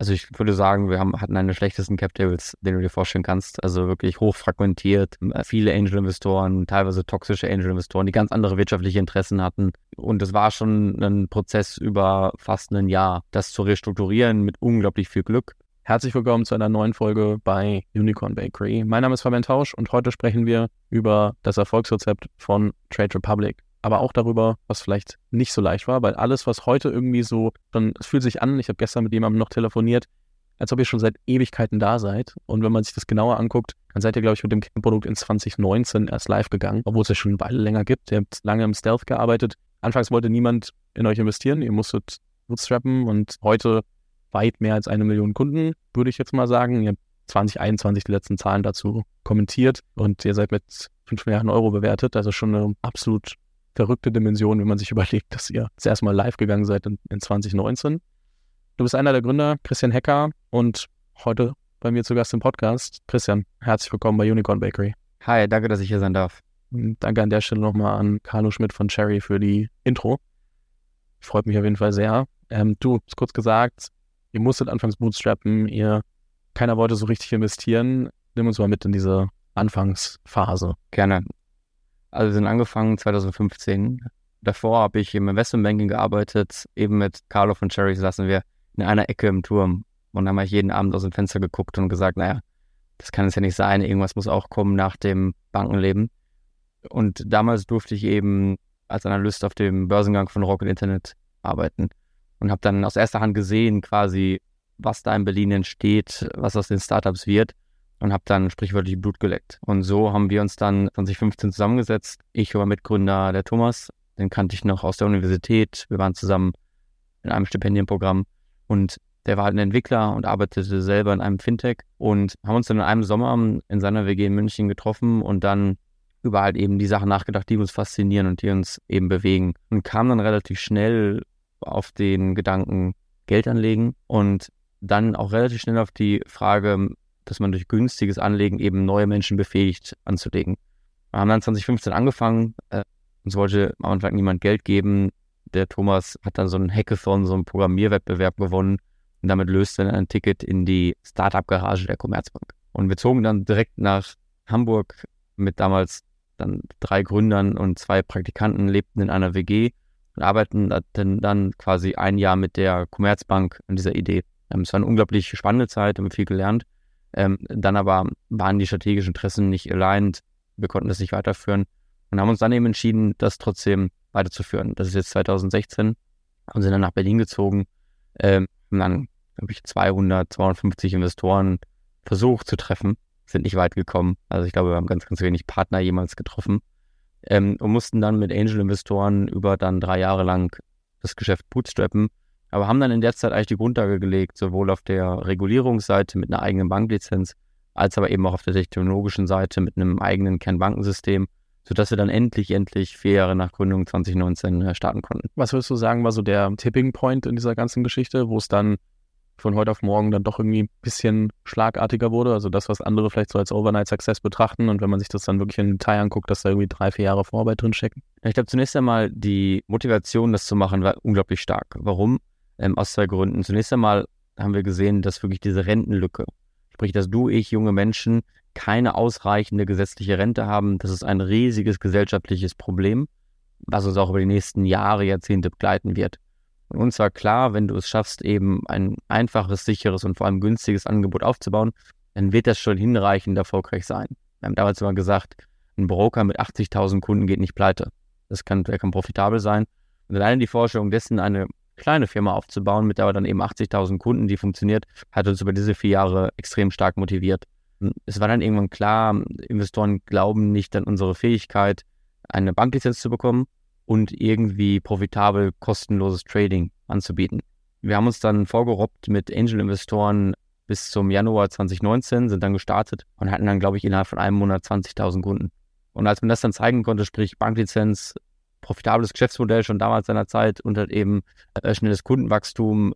Also ich würde sagen, wir haben, hatten eine der schlechtesten Cap Tables, den du dir vorstellen kannst. Also wirklich hochfragmentiert, viele Angel-Investoren, teilweise toxische Angel-Investoren, die ganz andere wirtschaftliche Interessen hatten. Und es war schon ein Prozess über fast ein Jahr, das zu restrukturieren mit unglaublich viel Glück. Herzlich willkommen zu einer neuen Folge bei Unicorn Bakery. Mein Name ist Fabian Tausch und heute sprechen wir über das Erfolgsrezept von Trade Republic aber auch darüber, was vielleicht nicht so leicht war, weil alles, was heute irgendwie so, dann, es fühlt sich an, ich habe gestern mit jemandem noch telefoniert, als ob ihr schon seit Ewigkeiten da seid. Und wenn man sich das genauer anguckt, dann seid ihr, glaube ich, mit dem Produkt in 2019 erst live gegangen, obwohl es ja schon eine Weile länger gibt. Ihr habt lange im Stealth gearbeitet. Anfangs wollte niemand in euch investieren, ihr musstet bootstrappen und heute weit mehr als eine Million Kunden, würde ich jetzt mal sagen. Ihr habt 2021 die letzten Zahlen dazu kommentiert und ihr seid mit 5 Milliarden Euro bewertet, also schon eine absolut verrückte Dimension, wenn man sich überlegt, dass ihr das erste Mal live gegangen seid in, in 2019. Du bist einer der Gründer, Christian Hecker, und heute bei mir zu Gast im Podcast. Christian, herzlich willkommen bei Unicorn Bakery. Hi, danke, dass ich hier sein darf. Und danke an der Stelle nochmal an Carlo Schmidt von Cherry für die Intro. Freut mich auf jeden Fall sehr. Ähm, du, hast kurz gesagt, ihr musstet anfangs bootstrappen, ihr, keiner wollte so richtig investieren. Nimm uns mal mit in diese Anfangsphase. Gerne. Also wir sind angefangen 2015. Davor habe ich im Investmentbanking gearbeitet. Eben mit Carlo von Cherry saßen wir in einer Ecke im Turm und haben halt jeden Abend aus dem Fenster geguckt und gesagt, naja, das kann es ja nicht sein. Irgendwas muss auch kommen nach dem Bankenleben. Und damals durfte ich eben als Analyst auf dem Börsengang von Rocket Internet arbeiten und habe dann aus erster Hand gesehen, quasi, was da in Berlin entsteht, was aus den Startups wird und habe dann sprichwörtlich Blut geleckt. Und so haben wir uns dann 2015 zusammengesetzt. Ich war Mitgründer der Thomas, den kannte ich noch aus der Universität. Wir waren zusammen in einem Stipendienprogramm und der war halt ein Entwickler und arbeitete selber in einem Fintech und haben uns dann in einem Sommer in seiner WG in München getroffen und dann über halt eben die Sachen nachgedacht, die uns faszinieren und die uns eben bewegen und kam dann relativ schnell auf den Gedanken Geld anlegen und dann auch relativ schnell auf die Frage, dass man durch günstiges Anlegen eben neue Menschen befähigt anzulegen. Wir haben dann 2015 angefangen, äh, uns wollte am Anfang niemand Geld geben. Der Thomas hat dann so einen Hackathon, so einen Programmierwettbewerb gewonnen und damit löste dann ein Ticket in die Startup-Garage der Commerzbank. Und wir zogen dann direkt nach Hamburg mit damals dann drei Gründern und zwei Praktikanten, lebten in einer WG und arbeiten dann, quasi ein Jahr mit der Commerzbank an dieser Idee. Ähm, es war eine unglaublich spannende Zeit, haben viel gelernt. Ähm, dann aber waren die strategischen Interessen nicht aligned. Wir konnten das nicht weiterführen und haben uns dann eben entschieden, das trotzdem weiterzuführen. Das ist jetzt 2016 und sind dann nach Berlin gezogen. Ähm, haben dann, glaube ich, 200, 250 Investoren versucht zu treffen, sind nicht weit gekommen. Also ich glaube, wir haben ganz, ganz wenig Partner jemals getroffen ähm, und mussten dann mit Angel-Investoren über dann drei Jahre lang das Geschäft bootstrappen aber haben dann in der Zeit eigentlich die Grundlage gelegt, sowohl auf der Regulierungsseite mit einer eigenen Banklizenz, als aber eben auch auf der technologischen Seite mit einem eigenen Kernbankensystem, sodass wir dann endlich, endlich vier Jahre nach Gründung 2019 äh, starten konnten. Was würdest du sagen, war so der Tipping Point in dieser ganzen Geschichte, wo es dann von heute auf morgen dann doch irgendwie ein bisschen schlagartiger wurde? Also das, was andere vielleicht so als Overnight Success betrachten und wenn man sich das dann wirklich im Detail anguckt, dass da irgendwie drei, vier Jahre Vorarbeit drin stecken? Ich glaube, zunächst einmal die Motivation, das zu machen, war unglaublich stark. Warum? Ähm, aus zwei Gründen. Zunächst einmal haben wir gesehen, dass wirklich diese Rentenlücke, sprich, dass du, ich, junge Menschen keine ausreichende gesetzliche Rente haben, das ist ein riesiges gesellschaftliches Problem, was uns auch über die nächsten Jahre, Jahrzehnte begleiten wird. Und uns war klar, wenn du es schaffst, eben ein einfaches, sicheres und vor allem günstiges Angebot aufzubauen, dann wird das schon hinreichend erfolgreich sein. Wir haben damals immer gesagt, ein Broker mit 80.000 Kunden geht nicht pleite. Das kann, der kann profitabel sein. Und alleine die Vorstellung dessen, eine kleine Firma aufzubauen, mit aber dann eben 80.000 Kunden, die funktioniert, hat uns über diese vier Jahre extrem stark motiviert. Es war dann irgendwann klar, Investoren glauben nicht an unsere Fähigkeit, eine Banklizenz zu bekommen und irgendwie profitabel kostenloses Trading anzubieten. Wir haben uns dann vorgerobbt mit Angel-Investoren bis zum Januar 2019, sind dann gestartet und hatten dann, glaube ich, innerhalb von einem Monat 20.000 Kunden. Und als man das dann zeigen konnte, sprich Banklizenz, profitables Geschäftsmodell schon damals seiner Zeit und halt eben äh, schnelles Kundenwachstum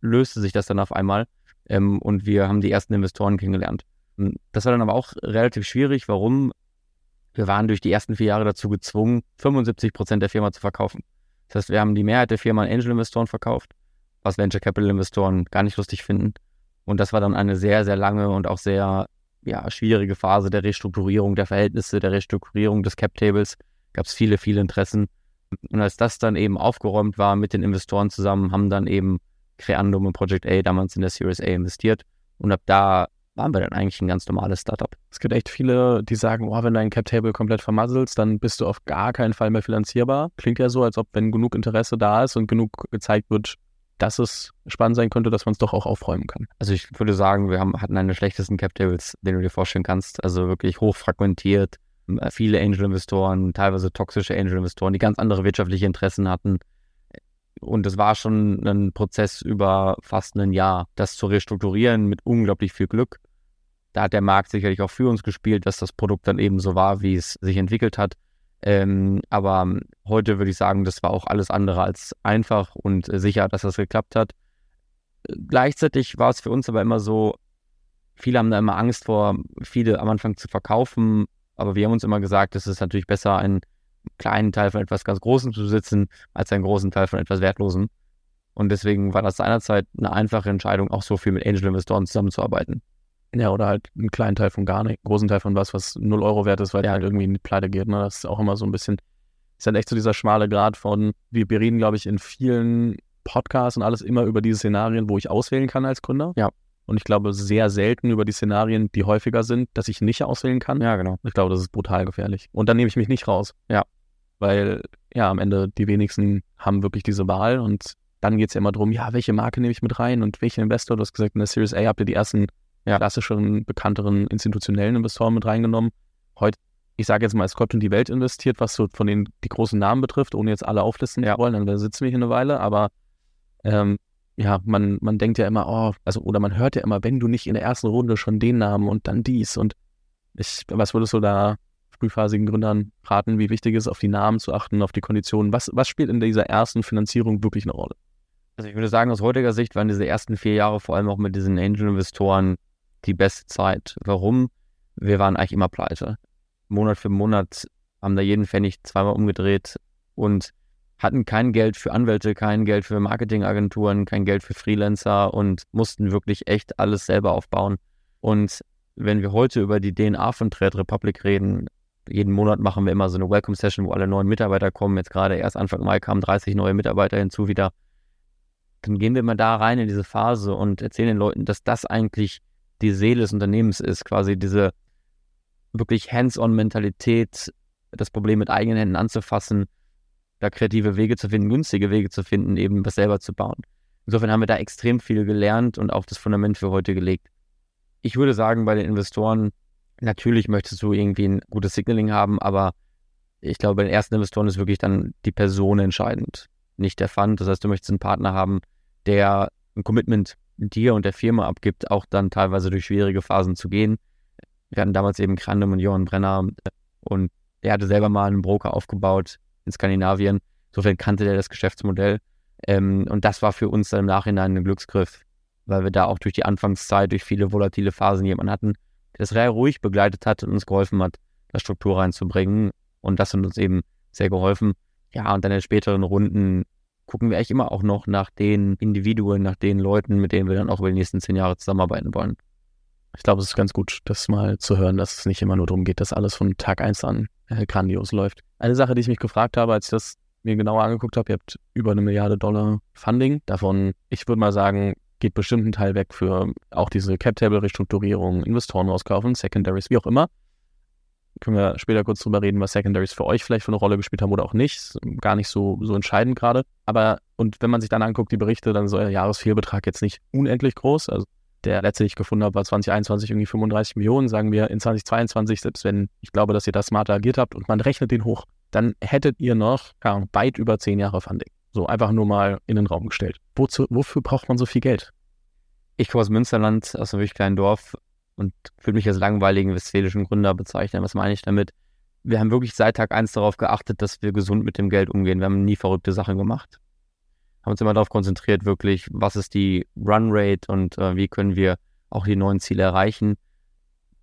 löste sich das dann auf einmal ähm, und wir haben die ersten Investoren kennengelernt. Hm, das war dann aber auch relativ schwierig. Warum? Wir waren durch die ersten vier Jahre dazu gezwungen, 75 Prozent der Firma zu verkaufen. Das heißt, wir haben die Mehrheit der Firma an Angel-Investoren verkauft, was Venture Capital Investoren gar nicht lustig finden. Und das war dann eine sehr, sehr lange und auch sehr ja, schwierige Phase der Restrukturierung der Verhältnisse, der Restrukturierung des Cap Tables. Gab es viele, viele Interessen. Und als das dann eben aufgeräumt war mit den Investoren zusammen, haben dann eben Creandum und Project A damals in der Series A investiert. Und ab da waren wir dann eigentlich ein ganz normales Startup. Es gibt echt viele, die sagen, oh, wenn du ein Cap-Table komplett vermasselst, dann bist du auf gar keinen Fall mehr finanzierbar. Klingt ja so, als ob wenn genug Interesse da ist und genug gezeigt wird, dass es spannend sein könnte, dass man es doch auch aufräumen kann. Also ich würde sagen, wir haben, hatten einen der schlechtesten Cap-Tables, den du dir vorstellen kannst. Also wirklich hochfragmentiert, viele Angel-Investoren, teilweise toxische Angel-Investoren, die ganz andere wirtschaftliche Interessen hatten. Und es war schon ein Prozess über fast ein Jahr, das zu restrukturieren mit unglaublich viel Glück. Da hat der Markt sicherlich auch für uns gespielt, dass das Produkt dann eben so war, wie es sich entwickelt hat. Ähm, aber heute würde ich sagen, das war auch alles andere als einfach und sicher, dass das geklappt hat. Gleichzeitig war es für uns aber immer so, viele haben da immer Angst vor, viele am Anfang zu verkaufen, aber wir haben uns immer gesagt, es ist natürlich besser, einen kleinen Teil von etwas ganz Großem zu besitzen, als einen großen Teil von etwas Wertlosem. Und deswegen war das seinerzeit eine einfache Entscheidung, auch so viel mit Angel-Investoren zusammenzuarbeiten. Ja, oder halt einen kleinen Teil von gar nicht, einen großen Teil von was, was 0 Euro wert ist, weil der halt irgendwie in die Pleite geht. Ne? Das ist auch immer so ein bisschen, ist halt echt so dieser schmale Grad von, wir, wir reden, glaube ich, in vielen Podcasts und alles immer über diese Szenarien, wo ich auswählen kann als Gründer. Ja. Und ich glaube sehr selten über die Szenarien, die häufiger sind, dass ich nicht auswählen kann. Ja, genau. Ich glaube, das ist brutal gefährlich. Und dann nehme ich mich nicht raus. Ja. Weil, ja, am Ende die wenigsten haben wirklich diese Wahl und dann geht es ja immer darum, ja, welche Marke nehme ich mit rein und welchen Investor? Du hast gesagt, in der Series A habt ihr die ersten ja. klassischeren, bekannteren institutionellen Investoren mit reingenommen. Heute, ich sage jetzt mal, es kommt in die Welt investiert, was so von den die großen Namen betrifft, ohne jetzt alle auflisten ja. zu wollen, dann sitzen wir hier eine Weile, aber ähm, ja, man, man denkt ja immer, oh, also, oder man hört ja immer, wenn du nicht in der ersten Runde schon den Namen und dann dies und ich, was würdest du da frühphasigen Gründern raten, wie wichtig es ist, auf die Namen zu achten, auf die Konditionen? Was, was spielt in dieser ersten Finanzierung wirklich eine Rolle? Also ich würde sagen, aus heutiger Sicht waren diese ersten vier Jahre vor allem auch mit diesen Angel-Investoren die beste Zeit. Warum? Wir waren eigentlich immer pleite. Monat für Monat haben da jeden Pfennig zweimal umgedreht und hatten kein Geld für Anwälte, kein Geld für Marketingagenturen, kein Geld für Freelancer und mussten wirklich echt alles selber aufbauen. Und wenn wir heute über die DNA von Trade Republic reden, jeden Monat machen wir immer so eine Welcome Session, wo alle neuen Mitarbeiter kommen. Jetzt gerade erst Anfang Mai kamen 30 neue Mitarbeiter hinzu wieder. Dann gehen wir mal da rein in diese Phase und erzählen den Leuten, dass das eigentlich die Seele des Unternehmens ist, quasi diese wirklich Hands-on-Mentalität, das Problem mit eigenen Händen anzufassen, da kreative Wege zu finden, günstige Wege zu finden, eben was selber zu bauen. Insofern haben wir da extrem viel gelernt und auch das Fundament für heute gelegt. Ich würde sagen, bei den Investoren, natürlich möchtest du irgendwie ein gutes Signaling haben, aber ich glaube, bei den ersten Investoren ist wirklich dann die Person entscheidend, nicht der Fund. Das heißt, du möchtest einen Partner haben, der ein Commitment dir und der Firma abgibt, auch dann teilweise durch schwierige Phasen zu gehen. Wir hatten damals eben Krandem und Johann Brenner und er hatte selber mal einen Broker aufgebaut in Skandinavien. Insofern kannte der das Geschäftsmodell. Ähm, und das war für uns dann im Nachhinein ein Glücksgriff, weil wir da auch durch die Anfangszeit, durch viele volatile Phasen jemanden hatten, der das sehr ruhig begleitet hat und uns geholfen hat, da Struktur reinzubringen. Und das hat uns eben sehr geholfen. Ja, und dann in späteren Runden gucken wir eigentlich immer auch noch nach den Individuen, nach den Leuten, mit denen wir dann auch über die nächsten zehn Jahre zusammenarbeiten wollen. Ich glaube, es ist ganz gut, das mal zu hören, dass es nicht immer nur darum geht, dass alles von Tag 1 an äh, grandios läuft. Eine Sache, die ich mich gefragt habe, als ich das mir genauer angeguckt habe, ihr habt über eine Milliarde Dollar Funding. Davon, ich würde mal sagen, geht bestimmt ein Teil weg für auch diese Cap-Table-Restrukturierung, Investoren rauskaufen, Secondaries, wie auch immer können wir später kurz drüber reden, was Secondaries für euch vielleicht für eine Rolle gespielt haben oder auch nicht. Gar nicht so, so entscheidend gerade. Aber, und wenn man sich dann anguckt, die Berichte, dann ist euer Jahresfehlbetrag jetzt nicht unendlich groß. Also der letzte, den ich gefunden habe, war 2021 irgendwie 35 Millionen. Sagen wir in 2022, selbst wenn ich glaube, dass ihr da smarter agiert habt und man rechnet den hoch, dann hättet ihr noch ja, weit über zehn Jahre Funding. So einfach nur mal in den Raum gestellt. Wozu, wofür braucht man so viel Geld? Ich komme aus Münsterland, aus einem wirklich kleinen Dorf und würde mich als langweiligen westfälischen Gründer bezeichnen. Was meine ich damit? Wir haben wirklich seit Tag eins darauf geachtet, dass wir gesund mit dem Geld umgehen. Wir haben nie verrückte Sachen gemacht. Haben uns immer darauf konzentriert, wirklich, was ist die Runrate und äh, wie können wir auch die neuen Ziele erreichen.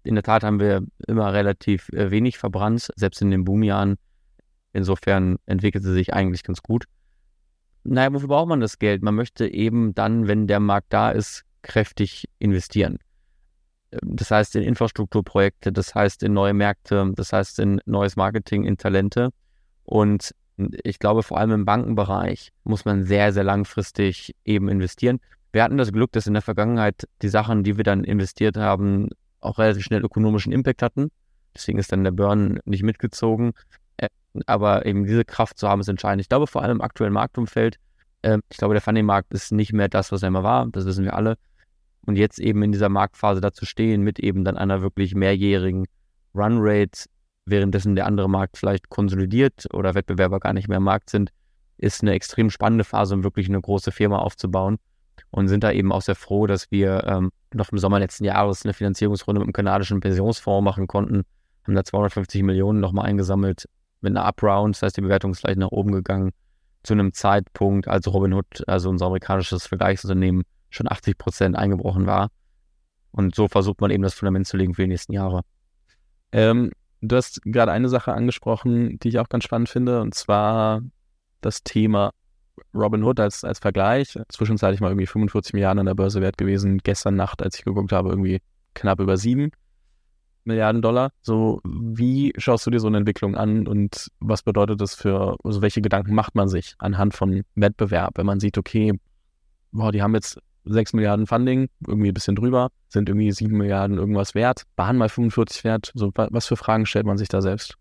In der Tat haben wir immer relativ äh, wenig verbrannt, selbst in den Boomjahren. Insofern entwickelte sich eigentlich ganz gut. Naja, wofür braucht man das Geld? Man möchte eben dann, wenn der Markt da ist, kräftig investieren. Das heißt in Infrastrukturprojekte, das heißt in neue Märkte, das heißt in neues Marketing, in Talente. Und ich glaube, vor allem im Bankenbereich muss man sehr, sehr langfristig eben investieren. Wir hatten das Glück, dass in der Vergangenheit die Sachen, die wir dann investiert haben, auch relativ schnell ökonomischen Impact hatten. Deswegen ist dann der Burn nicht mitgezogen. Äh, aber eben diese Kraft zu haben, ist entscheidend. Ich glaube, vor allem im aktuellen Marktumfeld, äh, ich glaube, der Funding-Markt ist nicht mehr das, was er immer war. Das wissen wir alle. Und jetzt eben in dieser Marktphase dazu stehen, mit eben dann einer wirklich mehrjährigen Runrate, währenddessen der andere Markt vielleicht konsolidiert oder Wettbewerber gar nicht mehr im Markt sind, ist eine extrem spannende Phase, um wirklich eine große Firma aufzubauen. Und sind da eben auch sehr froh, dass wir ähm, noch im Sommer letzten Jahres eine Finanzierungsrunde mit dem kanadischen Pensionsfonds machen konnten. Haben da 250 Millionen nochmal eingesammelt mit einer Upround. Das heißt, die Bewertung ist gleich nach oben gegangen. Zu einem Zeitpunkt, als Robinhood, also unser amerikanisches Vergleichsunternehmen, schon 80 Prozent eingebrochen war. Und so versucht man eben das Fundament zu legen für die nächsten Jahre. Ähm, du hast gerade eine Sache angesprochen, die ich auch ganz spannend finde, und zwar das Thema Robinhood als, als Vergleich. Zwischenzeitlich mal irgendwie 45 Milliarden an der Börse wert gewesen. Gestern Nacht, als ich geguckt habe, irgendwie knapp über sieben Milliarden Dollar. So, wie schaust du dir so eine Entwicklung an und was bedeutet das für, also welche Gedanken macht man sich anhand von Wettbewerb, wenn man sieht, okay, boah, die haben jetzt 6 Milliarden Funding, irgendwie ein bisschen drüber, sind irgendwie 7 Milliarden irgendwas wert, waren mal 45 wert. So, was für Fragen stellt man sich da selbst?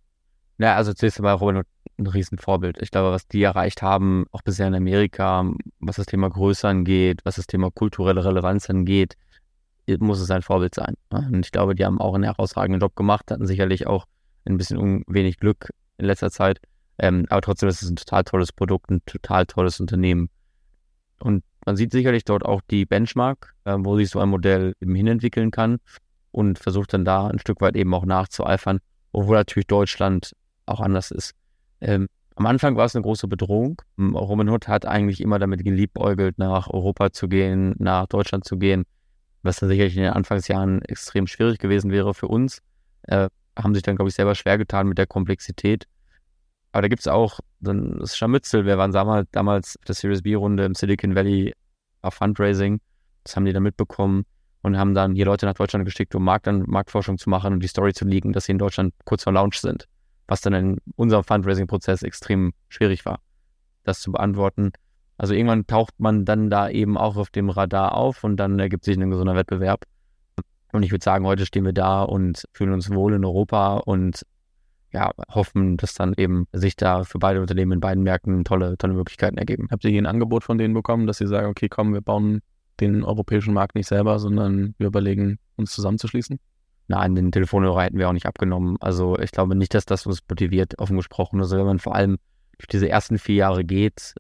Ja, also zunächst einmal Robin ein Riesenvorbild. Ich glaube, was die erreicht haben, auch bisher in Amerika, was das Thema Größe angeht, was das Thema kulturelle Relevanz angeht, muss es ein Vorbild sein. Und ich glaube, die haben auch einen herausragenden Job gemacht, hatten sicherlich auch ein bisschen wenig Glück in letzter Zeit. Ähm, aber trotzdem ist es ein total tolles Produkt, ein total tolles Unternehmen. Und man sieht sicherlich dort auch die Benchmark, äh, wo sich so ein Modell eben hinentwickeln kann und versucht dann da ein Stück weit eben auch nachzueifern, obwohl natürlich Deutschland auch anders ist. Ähm, am Anfang war es eine große Bedrohung. Robin Hood hat eigentlich immer damit geliebäugelt, nach Europa zu gehen, nach Deutschland zu gehen, was dann sicherlich in den Anfangsjahren extrem schwierig gewesen wäre für uns. Äh, haben sich dann, glaube ich, selber schwer getan mit der Komplexität. Aber da gibt es auch dann das Scharmützel. Wir waren damals, damals auf der Series B-Runde im Silicon Valley auf Fundraising. Das haben die dann mitbekommen und haben dann hier Leute nach Deutschland geschickt, um Markt, Marktforschung zu machen und die Story zu liegen, dass sie in Deutschland kurz vor Launch sind. Was dann in unserem Fundraising-Prozess extrem schwierig war, das zu beantworten. Also irgendwann taucht man dann da eben auch auf dem Radar auf und dann ergibt sich ein gesunder Wettbewerb. Und ich würde sagen, heute stehen wir da und fühlen uns wohl in Europa und ja, hoffen, dass dann eben sich da für beide Unternehmen in beiden Märkten tolle, tolle Möglichkeiten ergeben. Habt ihr hier ein Angebot von denen bekommen, dass sie sagen, okay, komm, wir bauen den europäischen Markt nicht selber, sondern wir überlegen, uns zusammenzuschließen? Nein, den Telefonhörer hätten wir auch nicht abgenommen. Also ich glaube nicht, dass das uns motiviert, offen gesprochen. Also wenn man vor allem durch diese ersten vier Jahre geht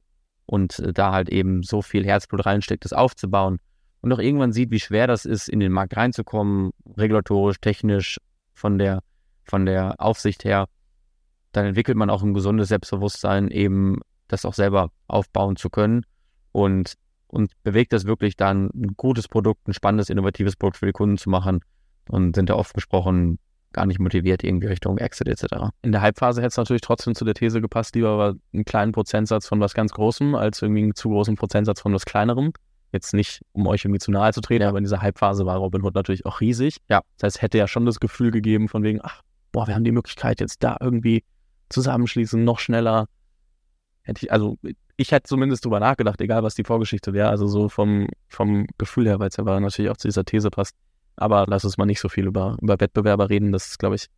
und da halt eben so viel Herzblut reinsteckt, das aufzubauen und auch irgendwann sieht, wie schwer das ist, in den Markt reinzukommen, regulatorisch, technisch, von der von der Aufsicht her, dann entwickelt man auch ein gesundes Selbstbewusstsein, eben das auch selber aufbauen zu können und, und bewegt das wirklich dann, ein gutes Produkt, ein spannendes, innovatives Produkt für die Kunden zu machen und sind da oft gesprochen gar nicht motiviert irgendwie Richtung Exit etc. In der Halbphase hätte es natürlich trotzdem zu der These gepasst, lieber aber einen kleinen Prozentsatz von was ganz Großem als irgendwie einen zu großen Prozentsatz von was Kleinerem. Jetzt nicht, um euch irgendwie zu nahe zu treten, ja. aber in dieser Halbphase war Robinhood natürlich auch riesig. Ja. Das heißt, hätte ja schon das Gefühl gegeben von wegen, ach, boah, wir haben die Möglichkeit jetzt da irgendwie zusammenschließen, noch schneller. Hätte ich, also ich hätte zumindest drüber nachgedacht, egal was die Vorgeschichte wäre, also so vom, vom Gefühl her, weil es ja natürlich auch zu dieser These passt. Aber lass uns mal nicht so viel über, über Wettbewerber reden, das ist, glaube ich,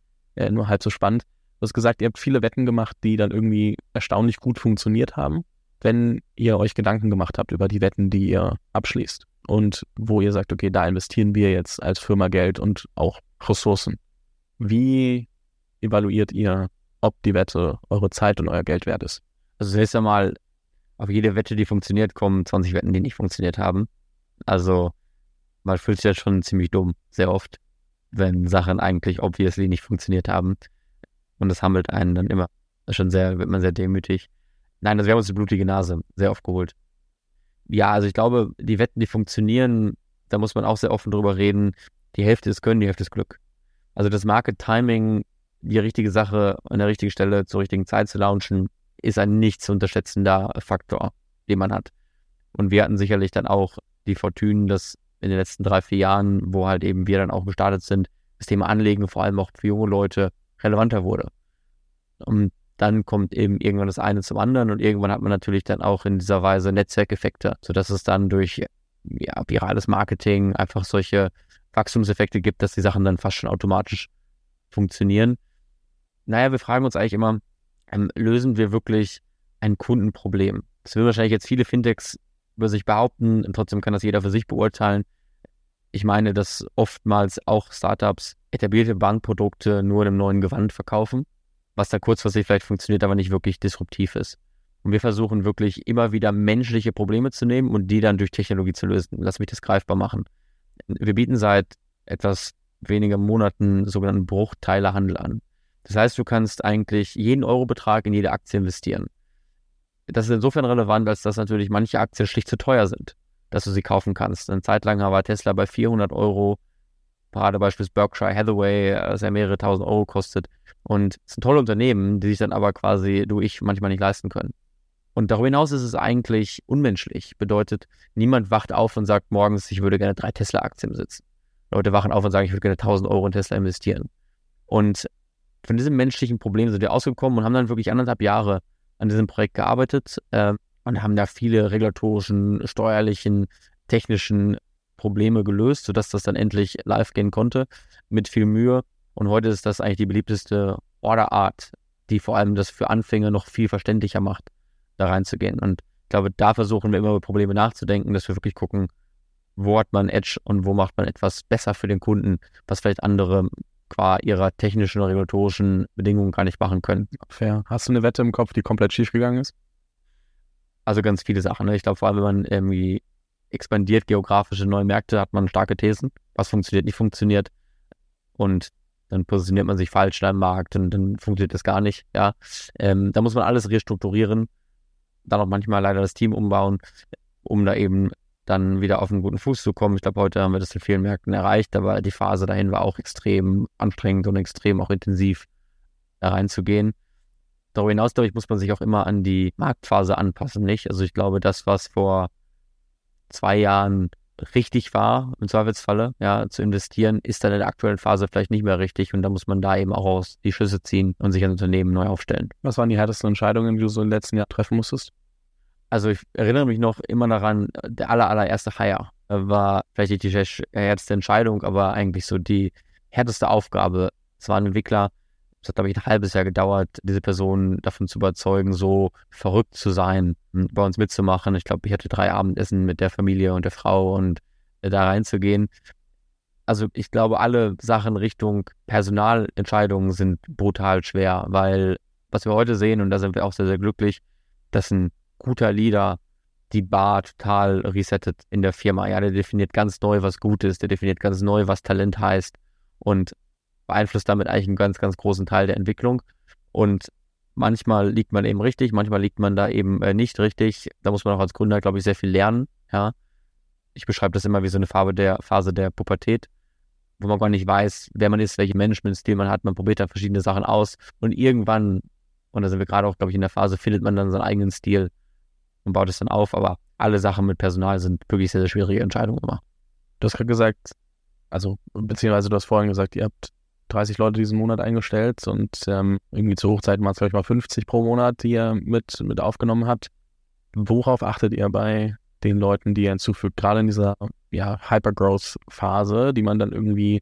nur halb so spannend. Du hast gesagt, ihr habt viele Wetten gemacht, die dann irgendwie erstaunlich gut funktioniert haben. Wenn ihr euch Gedanken gemacht habt über die Wetten, die ihr abschließt und wo ihr sagt, okay, da investieren wir jetzt als Firma Geld und auch Ressourcen. Wie evaluiert ihr, ob die Wette eure Zeit und euer Geld wert ist? Also zunächst einmal, auf jede Wette, die funktioniert, kommen 20 Wetten, die nicht funktioniert haben. Also man fühlt sich ja schon ziemlich dumm, sehr oft, wenn Sachen eigentlich obviously nicht funktioniert haben. Und das hammelt einen dann immer. Schon sehr, wird man sehr demütig. Nein, also wir haben uns die blutige Nase sehr oft geholt. Ja, also ich glaube, die Wetten, die funktionieren, da muss man auch sehr offen drüber reden. Die Hälfte ist Können, die Hälfte ist Glück. Also das Market Timing, die richtige Sache an der richtigen Stelle zur richtigen Zeit zu launchen, ist ein nicht zu unterschätzender Faktor. den man hat. Und wir hatten sicherlich dann auch die Fortune, dass in den letzten drei, vier Jahren, wo halt eben wir dann auch gestartet sind, das Thema Anlegen vor allem auch für junge Leute relevanter wurde. Und dann kommt eben irgendwann das eine zum anderen und irgendwann hat man natürlich dann auch in dieser Weise Netzwerkeffekte, sodass es dann durch ja, virales Marketing einfach solche Wachstumseffekte gibt, dass die Sachen dann fast schon automatisch funktionieren. Naja, wir fragen uns eigentlich immer, ähm, lösen wir wirklich ein Kundenproblem? Das will wahrscheinlich jetzt viele Fintechs über sich behaupten, und trotzdem kann das jeder für sich beurteilen. Ich meine, dass oftmals auch Startups etablierte Bankprodukte nur in einem neuen Gewand verkaufen was dann kurzfristig vielleicht funktioniert, aber nicht wirklich disruptiv ist. Und wir versuchen wirklich immer wieder menschliche Probleme zu nehmen und die dann durch Technologie zu lösen. Lass mich das greifbar machen. Wir bieten seit etwas weniger Monaten sogenannten Bruchteilehandel an. Das heißt, du kannst eigentlich jeden Eurobetrag in jede Aktie investieren. Das ist insofern relevant, als dass natürlich manche Aktien schlicht zu teuer sind, dass du sie kaufen kannst. Eine Zeit lang war Tesla bei 400 Euro, Paradebeispiel Berkshire Hathaway, das ja mehrere tausend Euro kostet. Und es sind tolle Unternehmen, die sich dann aber quasi du, ich manchmal nicht leisten können. Und darüber hinaus ist es eigentlich unmenschlich. Bedeutet, niemand wacht auf und sagt morgens, ich würde gerne drei Tesla-Aktien besitzen. Leute wachen auf und sagen, ich würde gerne 1000 Euro in Tesla investieren. Und von diesem menschlichen Problem sind wir ausgekommen und haben dann wirklich anderthalb Jahre an diesem Projekt gearbeitet äh, und haben da viele regulatorischen, steuerlichen, technischen Probleme gelöst, sodass das dann endlich live gehen konnte mit viel Mühe. Und heute ist das eigentlich die beliebteste Orderart, die vor allem das für Anfänger noch viel verständlicher macht, da reinzugehen. Und ich glaube, da versuchen wir immer über Probleme nachzudenken, dass wir wirklich gucken, wo hat man Edge und wo macht man etwas besser für den Kunden, was vielleicht andere qua ihrer technischen oder regulatorischen Bedingungen gar nicht machen können. Fair. Hast du eine Wette im Kopf, die komplett schief gegangen ist? Also ganz viele Sachen. Ne? Ich glaube, vor allem, wenn man irgendwie expandiert geografische neue Märkte, hat man starke Thesen, was funktioniert, nicht funktioniert. Und dann positioniert man sich falsch in einem Markt und dann funktioniert das gar nicht. Ja, ähm, da muss man alles restrukturieren, dann auch manchmal leider das Team umbauen, um da eben dann wieder auf einen guten Fuß zu kommen. Ich glaube, heute haben wir das in vielen Märkten erreicht, aber die Phase dahin war auch extrem anstrengend und extrem auch intensiv da reinzugehen. Darüber hinaus, glaube ich, muss man sich auch immer an die Marktphase anpassen, nicht? Also ich glaube, das, was vor zwei Jahren richtig war, im Zweifelsfalle, ja, zu investieren, ist dann in der aktuellen Phase vielleicht nicht mehr richtig und da muss man da eben auch aus die Schlüsse ziehen und sich ein Unternehmen neu aufstellen. Was waren die härtesten Entscheidungen, die du so im letzten Jahr treffen musstest? Also ich erinnere mich noch immer daran, der aller, allererste Hire war vielleicht nicht die härteste Entscheidung, aber eigentlich so die härteste Aufgabe. Es war ein Entwickler, es hat, glaube ich, ein halbes Jahr gedauert, diese Person davon zu überzeugen, so verrückt zu sein, bei uns mitzumachen. Ich glaube, ich hatte drei Abendessen mit der Familie und der Frau und äh, da reinzugehen. Also ich glaube, alle Sachen Richtung Personalentscheidungen sind brutal schwer, weil was wir heute sehen, und da sind wir auch sehr, sehr glücklich, dass ein guter Leader die Bar total resettet in der Firma. Ja, der definiert ganz neu, was gut ist, der definiert ganz neu, was Talent heißt und beeinflusst damit eigentlich einen ganz, ganz großen Teil der Entwicklung. Und manchmal liegt man eben richtig, manchmal liegt man da eben äh, nicht richtig. Da muss man auch als Gründer, glaube ich, sehr viel lernen. Ja. Ich beschreibe das immer wie so eine Farbe der Phase der Pubertät, wo man gar nicht weiß, wer man ist, welchen Managementstil man hat. Man probiert da verschiedene Sachen aus und irgendwann, und da sind wir gerade auch, glaube ich, in der Phase, findet man dann seinen eigenen Stil und baut es dann auf. Aber alle Sachen mit Personal sind wirklich sehr, sehr schwierige Entscheidungen immer. Du hast gerade gesagt, also beziehungsweise du hast vorhin gesagt, ihr habt 30 Leute diesen Monat eingestellt und ähm, irgendwie zur Hochzeit waren es vielleicht mal 50 pro Monat, die ihr mit, mit aufgenommen habt. Worauf achtet ihr bei den Leuten, die ihr hinzufügt, gerade in dieser ja, Hypergrowth-Phase, die man dann irgendwie,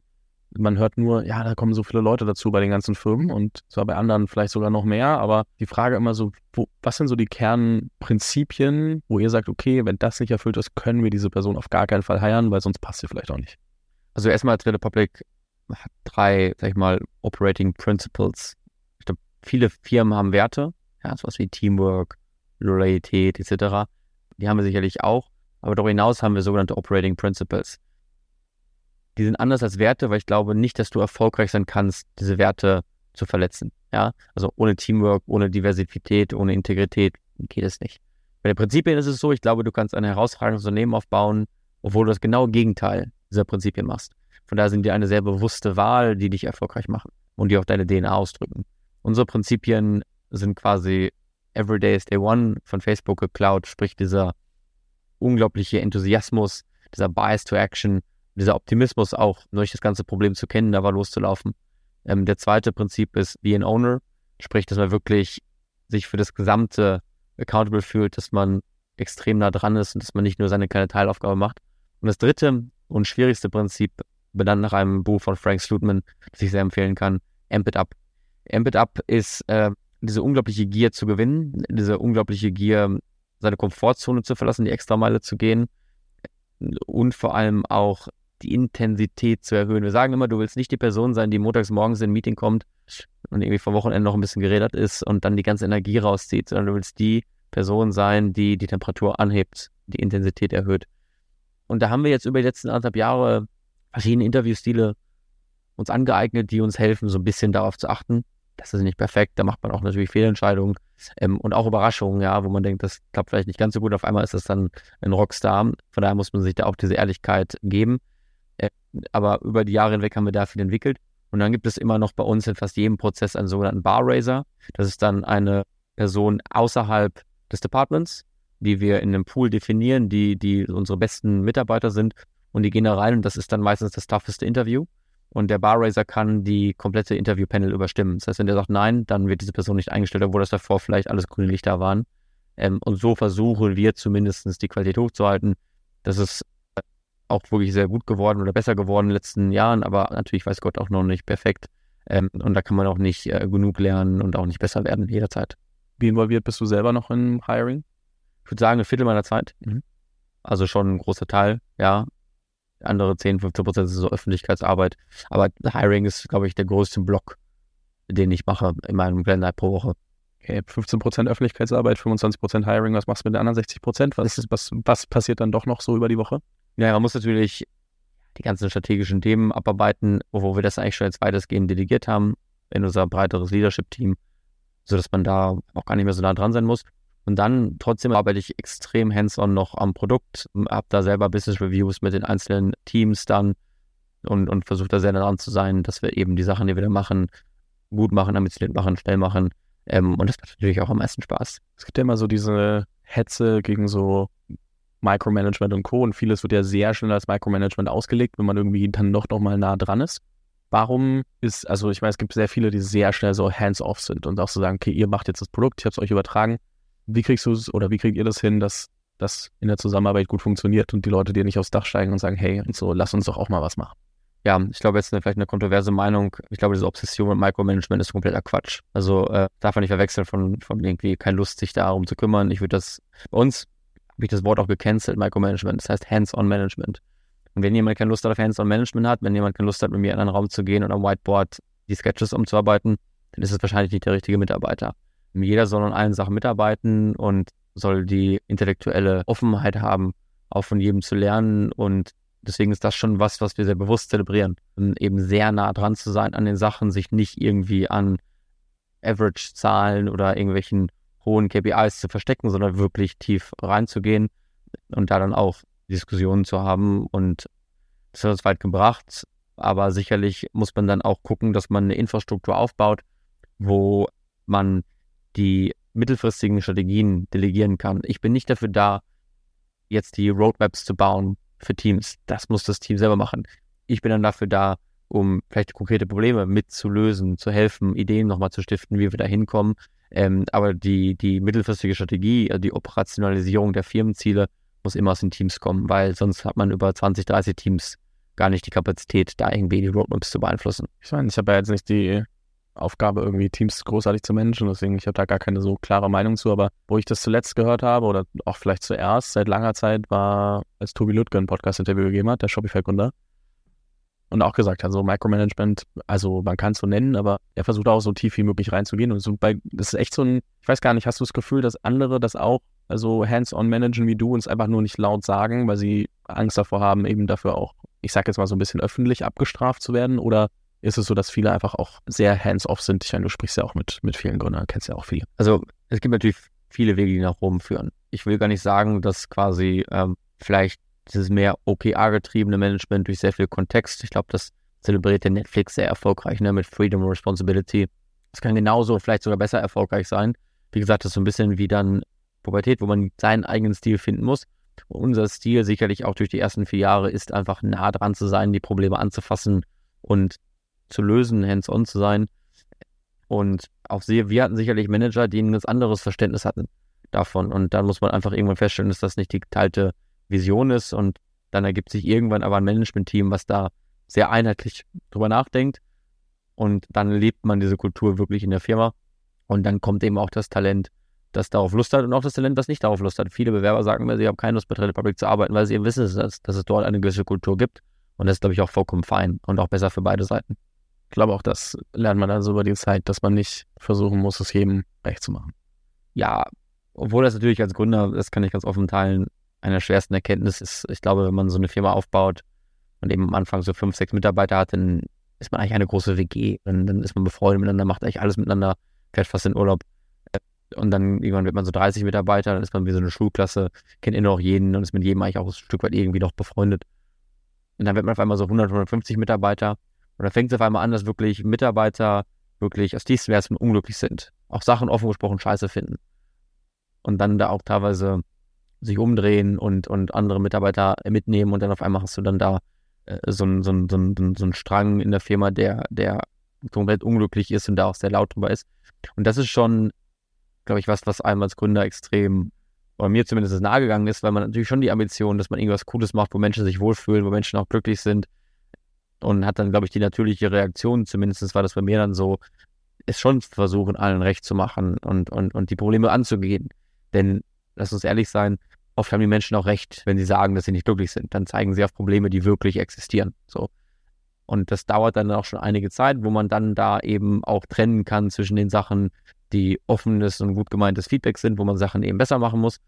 man hört nur, ja, da kommen so viele Leute dazu bei den ganzen Firmen und zwar bei anderen vielleicht sogar noch mehr, aber die Frage immer so, wo, was sind so die Kernprinzipien, wo ihr sagt, okay, wenn das nicht erfüllt ist, können wir diese Person auf gar keinen Fall heiern, weil sonst passt sie vielleicht auch nicht. Also erstmal Trade Public hat drei, sag ich mal, Operating Principles. Ich glaube, viele Firmen haben Werte, ja, sowas wie Teamwork, Loyalität etc. Die haben wir sicherlich auch. Aber darüber hinaus haben wir sogenannte Operating Principles. Die sind anders als Werte, weil ich glaube nicht, dass du erfolgreich sein kannst, diese Werte zu verletzen. Ja, also ohne Teamwork, ohne Diversität, ohne Integrität geht es nicht. Bei den Prinzipien ist es so, ich glaube, du kannst ein herausragendes Unternehmen aufbauen, obwohl du das genaue Gegenteil dieser Prinzipien machst. Von daher sind die eine sehr bewusste Wahl, die dich erfolgreich machen und die auch deine DNA ausdrücken. Unsere Prinzipien sind quasi Everyday is Day One von Facebook geklaut, sprich dieser unglaubliche Enthusiasmus, dieser Bias to Action, dieser Optimismus auch, durch das ganze Problem zu kennen, da war loszulaufen. Ähm, der zweite Prinzip ist Be an Owner, sprich, dass man wirklich sich für das gesamte accountable fühlt, dass man extrem nah dran ist und dass man nicht nur seine kleine Teilaufgabe macht. Und das dritte und schwierigste Prinzip, benannt nach einem Buch von Frank Slutman, das ich sehr empfehlen kann, Amp It Up. Amp It Up ist äh, diese unglaubliche Gier zu gewinnen, diese unglaubliche Gier, seine Komfortzone zu verlassen, die Extrameile zu gehen und vor allem auch die Intensität zu erhöhen. Wir sagen immer, du willst nicht die Person sein, die montags morgens in ein Meeting kommt und irgendwie vor Wochenende noch ein bisschen geredet ist und dann die ganze Energie rauszieht, sondern du willst die Person sein, die die Temperatur anhebt, die Intensität erhöht. Und da haben wir jetzt über die letzten anderthalb Jahre verschiedene Interviewstile uns angeeignet, die uns helfen, so ein bisschen darauf zu achten. Das ist nicht perfekt, da macht man auch natürlich Fehlentscheidungen ähm, und auch Überraschungen, ja, wo man denkt, das klappt vielleicht nicht ganz so gut. Auf einmal ist das dann ein Rockstar. Von daher muss man sich da auch diese Ehrlichkeit geben. Äh, aber über die Jahre hinweg haben wir da viel entwickelt. Und dann gibt es immer noch bei uns in fast jedem Prozess einen sogenannten Bar Raiser. Das ist dann eine Person außerhalb des Departments, die wir in einem Pool definieren, die, die unsere besten Mitarbeiter sind. Und die gehen da rein und das ist dann meistens das tougheste Interview. Und der Bar Raiser kann die komplette Interview-Panel überstimmen. Das heißt, wenn der sagt Nein, dann wird diese Person nicht eingestellt, obwohl das davor vielleicht alles grüne Lichter waren. Ähm, und so versuchen wir zumindest die Qualität hochzuhalten. Das ist auch wirklich sehr gut geworden oder besser geworden in den letzten Jahren, aber natürlich weiß Gott auch noch nicht perfekt. Ähm, und da kann man auch nicht äh, genug lernen und auch nicht besser werden jederzeit. Wie involviert bist du selber noch im Hiring? Ich würde sagen, ein Viertel meiner Zeit. Mhm. Also schon ein großer Teil, ja. Andere 10, 15 Prozent ist so Öffentlichkeitsarbeit. Aber Hiring ist, glaube ich, der größte Block, den ich mache in meinem Kalender pro Woche. Okay, 15 Prozent Öffentlichkeitsarbeit, 25 Prozent Hiring. Was machst du mit den anderen 60 Prozent? Was, was, was passiert dann doch noch so über die Woche? Ja, man muss natürlich die ganzen strategischen Themen abarbeiten, wo wir das eigentlich schon jetzt weitestgehend delegiert haben in unser breiteres Leadership-Team, sodass man da auch gar nicht mehr so nah dran sein muss. Und dann trotzdem arbeite ich extrem hands-on noch am Produkt, habe da selber Business Reviews mit den einzelnen Teams dann und, und versuche da sehr dran zu sein, dass wir eben die Sachen, die wir da machen, gut machen, ambitioniert machen, schnell machen. Ähm, und das macht natürlich auch am meisten Spaß. Es gibt ja immer so diese Hetze gegen so Micromanagement und Co. Und vieles wird ja sehr schnell als Micromanagement ausgelegt, wenn man irgendwie dann doch noch mal nah dran ist. Warum ist, also ich meine, es gibt sehr viele, die sehr schnell so hands-off sind und auch so sagen, okay, ihr macht jetzt das Produkt, ich habe es euch übertragen. Wie kriegst du es oder wie kriegt ihr das hin, dass das in der Zusammenarbeit gut funktioniert und die Leute dir nicht aufs Dach steigen und sagen, hey, und so, lass uns doch auch mal was machen? Ja, ich glaube, jetzt eine, vielleicht eine kontroverse Meinung. Ich glaube, diese Obsession mit Micromanagement ist kompletter Quatsch. Also äh, darf man nicht verwechseln von, von irgendwie keine Lust, sich darum zu kümmern. Ich würde das bei uns habe ich das Wort auch gecancelt, Micromanagement. Das heißt Hands-on-Management. Und wenn jemand keine Lust auf Hands-on-Management hat, wenn jemand keine Lust hat, mit mir in einen Raum zu gehen und am Whiteboard die Sketches umzuarbeiten, dann ist es wahrscheinlich nicht der richtige Mitarbeiter. Jeder soll an allen Sachen mitarbeiten und soll die intellektuelle Offenheit haben, auch von jedem zu lernen. Und deswegen ist das schon was, was wir sehr bewusst zelebrieren. Und eben sehr nah dran zu sein an den Sachen, sich nicht irgendwie an Average-Zahlen oder irgendwelchen hohen KPIs zu verstecken, sondern wirklich tief reinzugehen und da dann auch Diskussionen zu haben. Und das hat uns weit gebracht. Aber sicherlich muss man dann auch gucken, dass man eine Infrastruktur aufbaut, wo man die mittelfristigen Strategien delegieren kann. Ich bin nicht dafür da, jetzt die Roadmaps zu bauen für Teams. Das muss das Team selber machen. Ich bin dann dafür da, um vielleicht konkrete Probleme mitzulösen, zu helfen, Ideen nochmal zu stiften, wie wir da hinkommen, ähm, aber die, die mittelfristige Strategie, also die Operationalisierung der Firmenziele muss immer aus den Teams kommen, weil sonst hat man über 20, 30 Teams gar nicht die Kapazität, da irgendwie die Roadmaps zu beeinflussen. Ich meine, ich habe ja jetzt nicht die Aufgabe, irgendwie Teams großartig zu managen, deswegen ich habe da gar keine so klare Meinung zu, aber wo ich das zuletzt gehört habe oder auch vielleicht zuerst seit langer Zeit war, als Tobi Lüttke ein Podcast-Interview gegeben hat, der Shopify-Gründer, und auch gesagt hat, so Micromanagement, also man kann es so nennen, aber er versucht auch so tief wie möglich reinzugehen. Und so bei, das ist echt so ein, ich weiß gar nicht, hast du das Gefühl, dass andere das auch, also hands-on managen wie du und es einfach nur nicht laut sagen, weil sie Angst davor haben, eben dafür auch, ich sag jetzt mal so ein bisschen öffentlich abgestraft zu werden? Oder ist es so, dass viele einfach auch sehr hands-off sind? Ich meine, du sprichst ja auch mit, mit vielen Gründern, kennst ja auch viele. Also es gibt natürlich viele Wege, die nach Rom führen. Ich will gar nicht sagen, dass quasi ähm, vielleicht dieses mehr OKR-getriebene Management durch sehr viel Kontext. Ich glaube, das zelebriert der Netflix sehr erfolgreich ne, mit Freedom and Responsibility. Es kann genauso, vielleicht sogar besser erfolgreich sein. wie gesagt, das ist so ein bisschen wie dann Pubertät, wo man seinen eigenen Stil finden muss. Unser Stil sicherlich auch durch die ersten vier Jahre ist einfach nah dran zu sein, die Probleme anzufassen und zu lösen, hands-on zu sein. Und auch sehr, wir hatten sicherlich Manager, die ein ganz anderes Verständnis hatten davon. Und dann muss man einfach irgendwann feststellen, dass das nicht die geteilte Vision ist. Und dann ergibt sich irgendwann aber ein Management-Team, was da sehr einheitlich drüber nachdenkt. Und dann lebt man diese Kultur wirklich in der Firma. Und dann kommt eben auch das Talent, das darauf Lust hat und auch das Talent, das nicht darauf Lust hat. Viele Bewerber sagen mir, sie haben keine Lust bei Trade Republic zu arbeiten, weil sie eben wissen, dass, dass es dort eine gewisse Kultur gibt. Und das ist, glaube ich, auch vollkommen fein und auch besser für beide Seiten. Ich glaube, auch das lernt man dann so über die Zeit, dass man nicht versuchen muss, es jedem recht zu machen. Ja, obwohl das natürlich als Gründer, das kann ich ganz offen teilen, eine der schwersten Erkenntnisse ist, ich glaube, wenn man so eine Firma aufbaut und eben am Anfang so fünf, sechs Mitarbeiter hat, dann ist man eigentlich eine große WG. Und dann ist man befreundet miteinander, macht eigentlich alles miteinander, fährt fast in Urlaub. Und dann irgendwann wird man so 30 Mitarbeiter, dann ist man wie so eine Schulklasse, kennt immer noch jeden und ist mit jedem eigentlich auch ein Stück weit irgendwie noch befreundet. Und dann wird man auf einmal so 100, 150 Mitarbeiter. Und dann fängt es auf einmal an, dass wirklich Mitarbeiter wirklich aus tiefstem Herzen unglücklich sind. Auch Sachen offen gesprochen scheiße finden. Und dann da auch teilweise sich umdrehen und, und andere Mitarbeiter mitnehmen und dann auf einmal hast du dann da äh, so einen so so ein, so ein Strang in der Firma, der, der komplett unglücklich ist und da auch sehr laut drüber ist. Und das ist schon, glaube ich, was, was einem als Gründer extrem, oder mir zumindest nahegegangen ist, weil man natürlich schon die Ambition, dass man irgendwas Cooles macht, wo Menschen sich wohlfühlen, wo Menschen auch glücklich sind. Und hat dann, glaube ich, die natürliche Reaktion, zumindest war das bei mir dann so, ist schon versuchen, allen recht zu machen und, und, und die Probleme anzugehen. Denn, lass uns ehrlich sein, oft haben die Menschen auch recht, wenn sie sagen, dass sie nicht glücklich sind. Dann zeigen sie auf Probleme, die wirklich existieren. So. Und das dauert dann auch schon einige Zeit, wo man dann da eben auch trennen kann zwischen den Sachen, die offenes und gut gemeintes Feedback sind, wo man Sachen eben besser machen muss.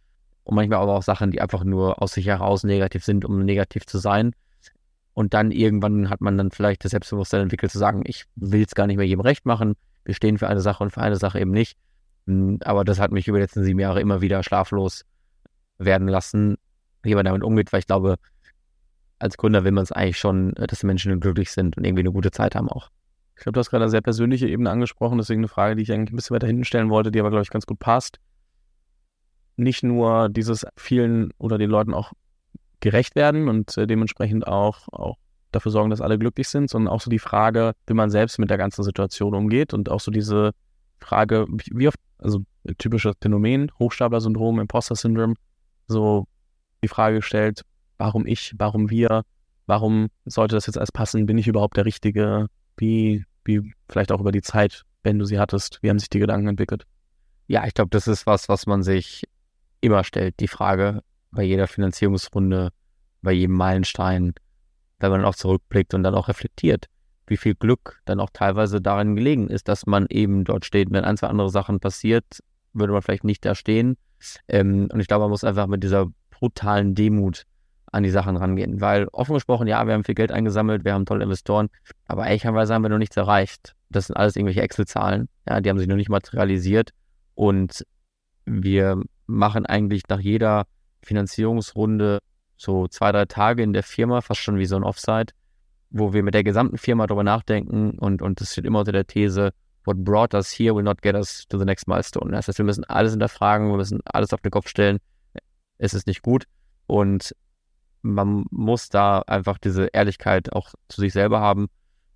Und manchmal aber auch Sachen, die einfach nur aus sich heraus negativ sind, um negativ zu sein. Und dann irgendwann hat man dann vielleicht das Selbstbewusstsein entwickelt, zu sagen, ich will es gar nicht mehr jedem recht machen. Wir stehen für eine Sache und für eine Sache eben nicht. Hm, aber das hat mich über die letzten sieben Jahre immer wieder schlaflos werden lassen, wie man damit umgeht, weil ich glaube, als Gründer will man es eigentlich schon, äh, dass die Menschen glücklich sind und irgendwie eine gute Zeit haben auch. Ich glaube, du hast gerade eine sehr persönliche Ebene angesprochen, deswegen eine Frage, die ich eigentlich ein bisschen weiter hinten stellen wollte, die aber, glaube ich, ganz gut passt. Nicht nur dieses vielen oder den Leuten auch gerecht werden und äh, dementsprechend auch, auch dafür sorgen, dass alle glücklich sind, sondern auch so die Frage, wie man selbst mit der ganzen Situation umgeht und auch so diese Frage, wie oft, also typisches Phänomen, Hochstapler-Syndrom, Imposter-Syndrom, so die Frage gestellt, warum ich, warum wir, warum sollte das jetzt alles passen, bin ich überhaupt der Richtige, wie, wie vielleicht auch über die Zeit, wenn du sie hattest, wie haben sich die Gedanken entwickelt? Ja, ich glaube, das ist was, was man sich immer stellt, die Frage bei jeder Finanzierungsrunde, bei jedem Meilenstein, wenn man auch zurückblickt und dann auch reflektiert, wie viel Glück dann auch teilweise darin gelegen ist, dass man eben dort steht. Wenn ein, zwei andere Sachen passiert, würde man vielleicht nicht da stehen. Ähm, und ich glaube, man muss einfach mit dieser brutalen Demut an die Sachen rangehen. Weil offen gesprochen, ja, wir haben viel Geld eingesammelt, wir haben tolle Investoren, aber ehrlicherweise haben wir noch nichts erreicht. Das sind alles irgendwelche Excel-Zahlen, ja, die haben sich noch nicht materialisiert. Und wir machen eigentlich nach jeder Finanzierungsrunde so zwei, drei Tage in der Firma, fast schon wie so ein Offside, wo wir mit der gesamten Firma darüber nachdenken und, und das steht immer unter der These, what brought us here will not get us to the next milestone. Das heißt, wir müssen alles hinterfragen, wir müssen alles auf den Kopf stellen. Es ist nicht gut und man muss da einfach diese Ehrlichkeit auch zu sich selber haben.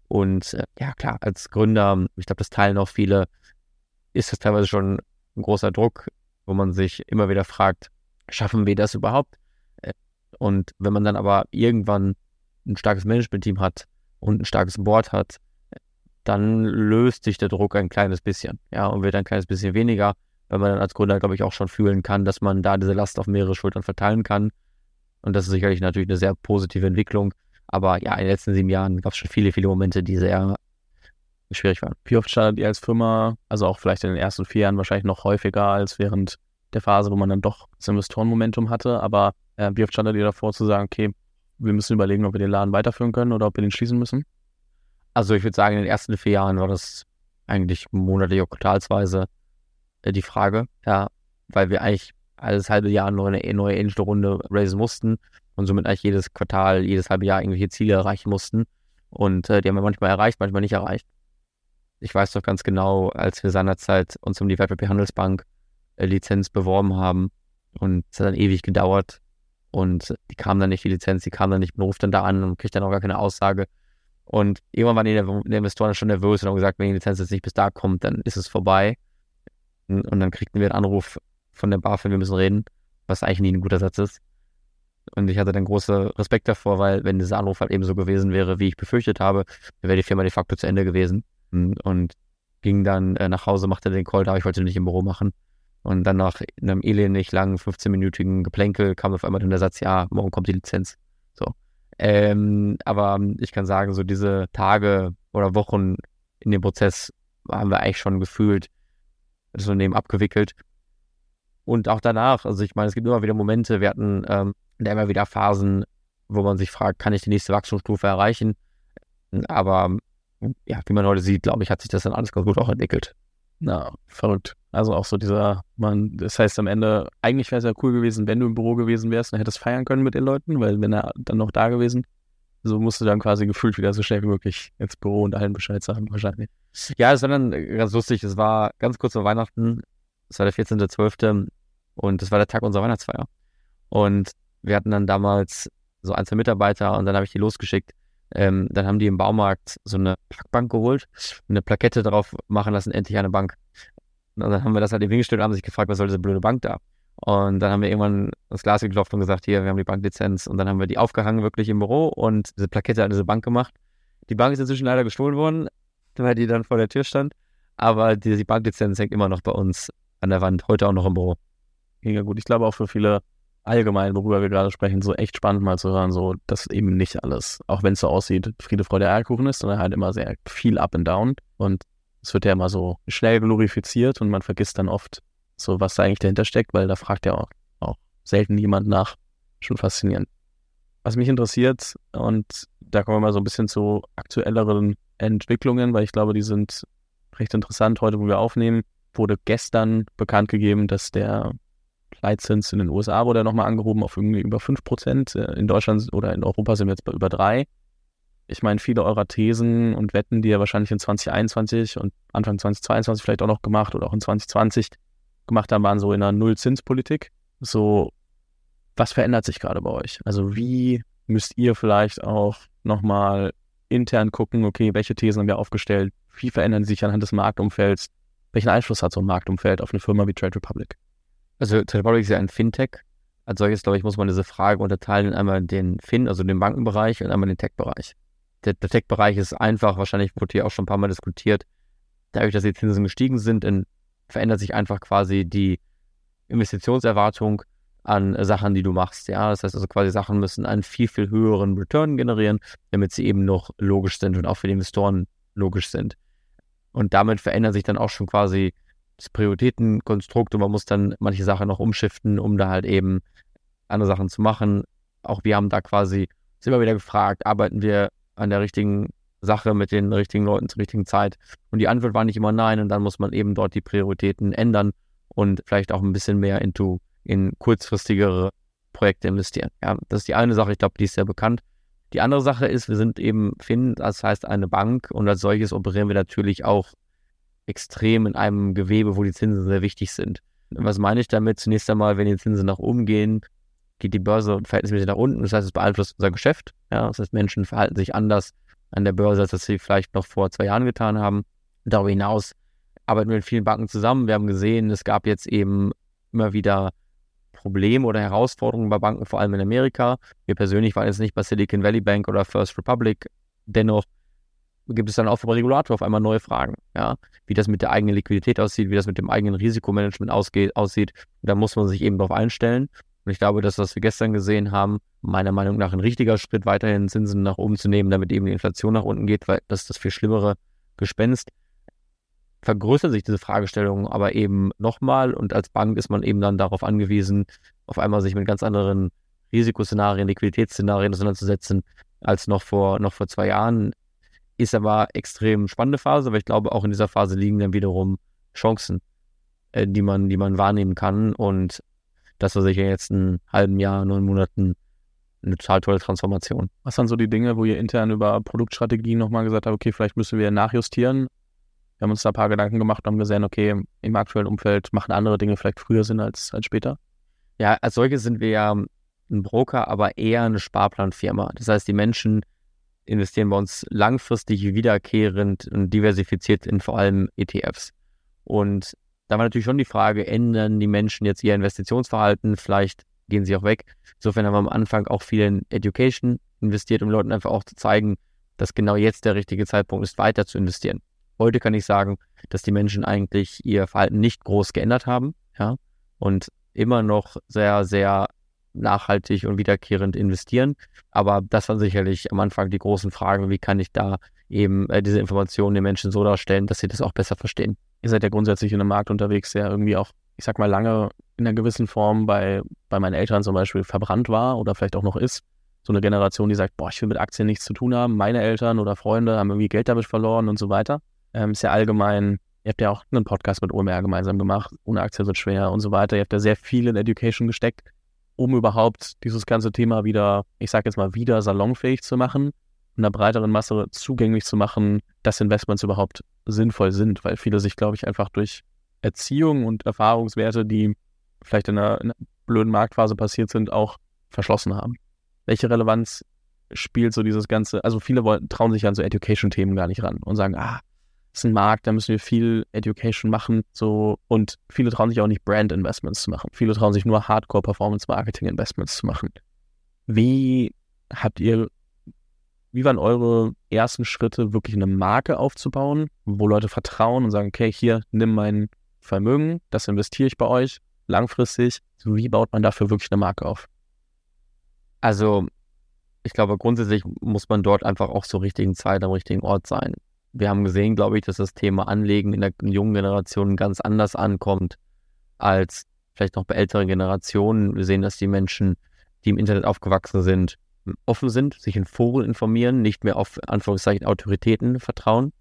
Und äh, ja, klar, als Gründer, ich glaube, das teilen auch viele, ist das teilweise schon ein großer Druck, wo man sich immer wieder fragt, schaffen wir das überhaupt? Äh, und wenn man dann aber irgendwann ein starkes Management-Team hat und ein starkes Board hat, dann löst sich der Druck ein kleines bisschen, ja, und wird ein kleines bisschen weniger, weil man dann als Gründer, glaube ich, auch schon fühlen kann, dass man da diese Last auf mehrere Schultern verteilen kann. Und das ist sicherlich natürlich eine sehr positive Entwicklung. Aber ja, in den letzten sieben Jahren gab es schon viele, viele Momente, die sehr schwierig waren. Wie oft startet ihr als Firma, also auch vielleicht in den ersten vier Jahren wahrscheinlich noch häufiger als während der Phase, wo man dann doch das Investorenmomentum hatte, aber äh, wie oft standet ihr davor zu sagen, okay, wir müssen überlegen, ob wir den Laden weiterführen können oder ob wir den schließen müssen? Also ich würde sagen, in den ersten vier Jahren war das eigentlich monatlich oder quartalsweise äh, die Frage, ja, weil wir eigentlich alles halbe Jahr eine neue Angel-Runde raisen mussten und somit eigentlich jedes Quartal, jedes halbe Jahr irgendwelche Ziele erreichen mussten. Und äh, die haben wir manchmal erreicht, manchmal nicht erreicht. Ich weiß doch ganz genau, als wir seinerzeit uns um die Wertpapierhandelsbank Lizenz beworben haben. Und es hat dann ewig gedauert. Und die kam dann nicht, die Lizenz, die kam dann nicht, man ruft dann da an und kriegt dann auch gar keine Aussage. Und irgendwann waren die, die Investoren schon nervös und haben gesagt, wenn die Lizenz jetzt nicht bis da kommt, dann ist es vorbei. Und dann kriegten wir einen Anruf von der BaFin, wir müssen reden, was eigentlich nie ein guter Satz ist. Und ich hatte dann großen Respekt davor, weil wenn dieser Anruf halt eben so gewesen wäre, wie ich befürchtet habe, dann wäre die Firma de facto zu Ende gewesen. Und ging dann äh, nach Hause, machte den Call da, ich wollte den nicht im Büro machen. Und dann nach einem elendig langen 15-minütigen Geplänkel kam auf einmal dann der Satz, ja, morgen kommt die Lizenz. So. Ähm, aber ich kann sagen, so diese Tage oder Wochen in dem Prozess haben wir eigentlich schon gefühlt das Unternehmen abgewickelt. Und auch danach, also ich meine, es gibt immer wieder Momente, wir hatten ähm, immer wieder Phasen, wo man sich fragt, kann ich die nächste Wachstumsstufe erreichen? Aber ja, wie man heute sieht, glaube ich, hat sich das dann alles ganz gut auch entwickelt. Na, verrückt. Also auch so dieser, man, das heißt am Ende, eigentlich wäre es ja cool gewesen, wenn du im Büro gewesen wärst und hättest feiern können mit den Leuten, weil wenn er dann noch da gewesen, so musst du dann quasi gefühlt wieder so schnell wie möglich ins Büro und allen Bescheid sagen, wahrscheinlich. Ja, es war dann ganz lustig. Es war ganz kurz vor Weihnachten. Es war der 14.12. und es war der Tag unserer Weihnachtsfeier. Und wir hatten dann damals so ein, zwei Mitarbeiter und dann habe ich die losgeschickt. Ähm, dann haben die im Baumarkt so eine Packbank geholt, eine Plakette drauf machen lassen, endlich eine Bank. Und dann haben wir das halt eben hingestellt und haben sich gefragt, was soll diese blöde Bank da? Und dann haben wir irgendwann das Glas geklopft und gesagt, hier, wir haben die Banklizenz. Und dann haben wir die aufgehangen wirklich im Büro und diese Plakette an diese Bank gemacht. Die Bank ist inzwischen leider gestohlen worden, weil die dann vor der Tür stand. Aber die, die Banklizenz hängt immer noch bei uns an der Wand, heute auch noch im Büro. Mega gut. Ich glaube auch für viele allgemein, worüber wir gerade sprechen, so echt spannend mal zu hören, so dass eben nicht alles, auch wenn es so aussieht, Friede, Freude, Eierkuchen ist, sondern halt immer sehr viel up and down. Und es wird ja immer so schnell glorifiziert und man vergisst dann oft so, was da eigentlich dahinter steckt, weil da fragt ja auch, auch selten jemand nach. Schon faszinierend. Was mich interessiert, und da kommen wir mal so ein bisschen zu aktuelleren Entwicklungen, weil ich glaube, die sind recht interessant. Heute, wo wir aufnehmen, wurde gestern bekannt gegeben, dass der Leitzins in den USA wurde nochmal angehoben auf irgendwie über 5 Prozent. Äh, in Deutschland oder in Europa sind wir jetzt bei über 3. Ich meine, viele eurer Thesen und Wetten, die ihr wahrscheinlich in 2021 und Anfang 2022 vielleicht auch noch gemacht oder auch in 2020 gemacht haben, waren so in einer Nullzinspolitik. So, was verändert sich gerade bei euch? Also wie müsst ihr vielleicht auch nochmal intern gucken, okay, welche Thesen haben wir aufgestellt? Wie verändern sie sich anhand des Marktumfelds? Welchen Einfluss hat so ein Marktumfeld auf eine Firma wie Trade Republic? Also Trade Republic ist ja ein Fintech. Als solches, glaube ich, muss man diese Frage unterteilen in einmal den Fin, also den Bankenbereich und einmal den Tech-Bereich. Der, der Tech-Bereich ist einfach, wahrscheinlich wurde hier auch schon ein paar Mal diskutiert, dadurch, dass die Zinsen gestiegen sind, in, verändert sich einfach quasi die Investitionserwartung an Sachen, die du machst. Ja, das heißt also quasi Sachen müssen einen viel, viel höheren Return generieren, damit sie eben noch logisch sind und auch für die Investoren logisch sind. Und damit verändert sich dann auch schon quasi das Prioritätenkonstrukt und man muss dann manche Sachen noch umschiften, um da halt eben andere Sachen zu machen. Auch wir haben da quasi uns immer wieder gefragt, arbeiten wir an der richtigen Sache mit den richtigen Leuten zur richtigen Zeit? Und die Antwort war nicht immer nein und dann muss man eben dort die Prioritäten ändern und vielleicht auch ein bisschen mehr into, in kurzfristigere Projekte investieren. Ja, das ist die eine Sache, ich glaube, die ist sehr bekannt. Die andere Sache ist, wir sind eben Finn, das heißt eine Bank und als solches operieren wir natürlich auch extrem in einem Gewebe, wo die Zinsen sehr wichtig sind. Was meine ich damit? Zunächst einmal, wenn die Zinsen nach oben gehen, geht die Börse verhältnismäßig nach unten. Das heißt, es beeinflusst unser Geschäft. Ja, das heißt, Menschen verhalten sich anders an der Börse, als das sie vielleicht noch vor zwei Jahren getan haben. Darüber hinaus arbeiten wir mit vielen Banken zusammen. Wir haben gesehen, es gab jetzt eben immer wieder Probleme oder Herausforderungen bei Banken, vor allem in Amerika. Wir persönlich waren jetzt nicht bei Silicon Valley Bank oder First Republic. Dennoch gibt es dann auch vom Regulator auf einmal neue Fragen, ja, wie das mit der eigenen Liquidität aussieht, wie das mit dem eigenen Risikomanagement aussieht. Da muss man sich eben darauf einstellen. Und ich glaube, das, was wir gestern gesehen haben, meiner Meinung nach ein richtiger Schritt, weiterhin Zinsen nach oben zu nehmen, damit eben die Inflation nach unten geht, weil das ist das viel schlimmere Gespenst. Vergrößert sich diese Fragestellung aber eben nochmal und als Bank ist man eben dann darauf angewiesen, auf einmal sich mit ganz anderen Risikoszenarien, Liquiditätsszenarien auseinanderzusetzen, als noch vor, noch vor zwei Jahren. Ist aber extrem spannende Phase, aber ich glaube, auch in dieser Phase liegen dann wiederum Chancen, äh, die man, die man wahrnehmen kann. Und das war sicher jetzt ein halben Jahr, neun Monaten eine total tolle Transformation. Was waren so die Dinge, wo ihr intern über Produktstrategien nochmal gesagt habt, okay, vielleicht müssen wir nachjustieren? Wir haben uns da ein paar Gedanken gemacht und haben gesehen, okay, im aktuellen Umfeld machen andere Dinge vielleicht früher Sinn als, als später. Ja, als solche sind wir ja ein Broker, aber eher eine Sparplanfirma. Das heißt, die Menschen investieren bei uns langfristig wiederkehrend und diversifiziert in vor allem ETFs. Und da war natürlich schon die Frage, ändern die Menschen jetzt ihr Investitionsverhalten? Vielleicht gehen sie auch weg. Insofern haben wir am Anfang auch viel in Education investiert, um Leuten einfach auch zu zeigen, dass genau jetzt der richtige Zeitpunkt ist, weiter zu investieren. Heute kann ich sagen, dass die Menschen eigentlich ihr Verhalten nicht groß geändert haben, ja, und immer noch sehr, sehr nachhaltig und wiederkehrend investieren. Aber das waren sicherlich am Anfang die großen Fragen, wie kann ich da eben äh, diese Informationen den Menschen so darstellen, dass sie das auch besser verstehen. Ihr seid ja grundsätzlich in einem Markt unterwegs, der irgendwie auch, ich sag mal, lange in einer gewissen Form bei, bei meinen Eltern zum Beispiel verbrannt war oder vielleicht auch noch ist. So eine Generation, die sagt, boah, ich will mit Aktien nichts zu tun haben. Meine Eltern oder Freunde haben irgendwie Geld damit verloren und so weiter. Ähm, ist ja allgemein, ihr habt ja auch einen Podcast mit OMR gemeinsam gemacht, ohne Aktien wird schwer und so weiter. Ihr habt ja sehr viel in Education gesteckt um überhaupt dieses ganze Thema wieder, ich sage jetzt mal, wieder salonfähig zu machen, einer breiteren Masse zugänglich zu machen, dass Investments überhaupt sinnvoll sind, weil viele sich, glaube ich, einfach durch Erziehung und Erfahrungswerte, die vielleicht in einer, in einer blöden Marktphase passiert sind, auch verschlossen haben. Welche Relevanz spielt so dieses ganze, also viele wollen, trauen sich an so Education-Themen gar nicht ran und sagen, ah, ist ein Markt, da müssen wir viel Education machen. So, und viele trauen sich auch nicht Brand Investments zu machen. Viele trauen sich nur Hardcore Performance Marketing Investments zu machen. Wie habt ihr, wie waren eure ersten Schritte, wirklich eine Marke aufzubauen, wo Leute vertrauen und sagen, okay, hier, nimm mein Vermögen, das investiere ich bei euch langfristig. Wie baut man dafür wirklich eine Marke auf? Also, ich glaube, grundsätzlich muss man dort einfach auch zur richtigen Zeit am richtigen Ort sein wir haben gesehen, glaube ich, dass das Thema Anlegen in der jungen Generation ganz anders ankommt als vielleicht noch bei älteren Generationen. Wir sehen, dass die Menschen, die im Internet aufgewachsen sind, offen sind, sich in Foren informieren, nicht mehr auf Anführungszeichen Autoritäten vertrauen.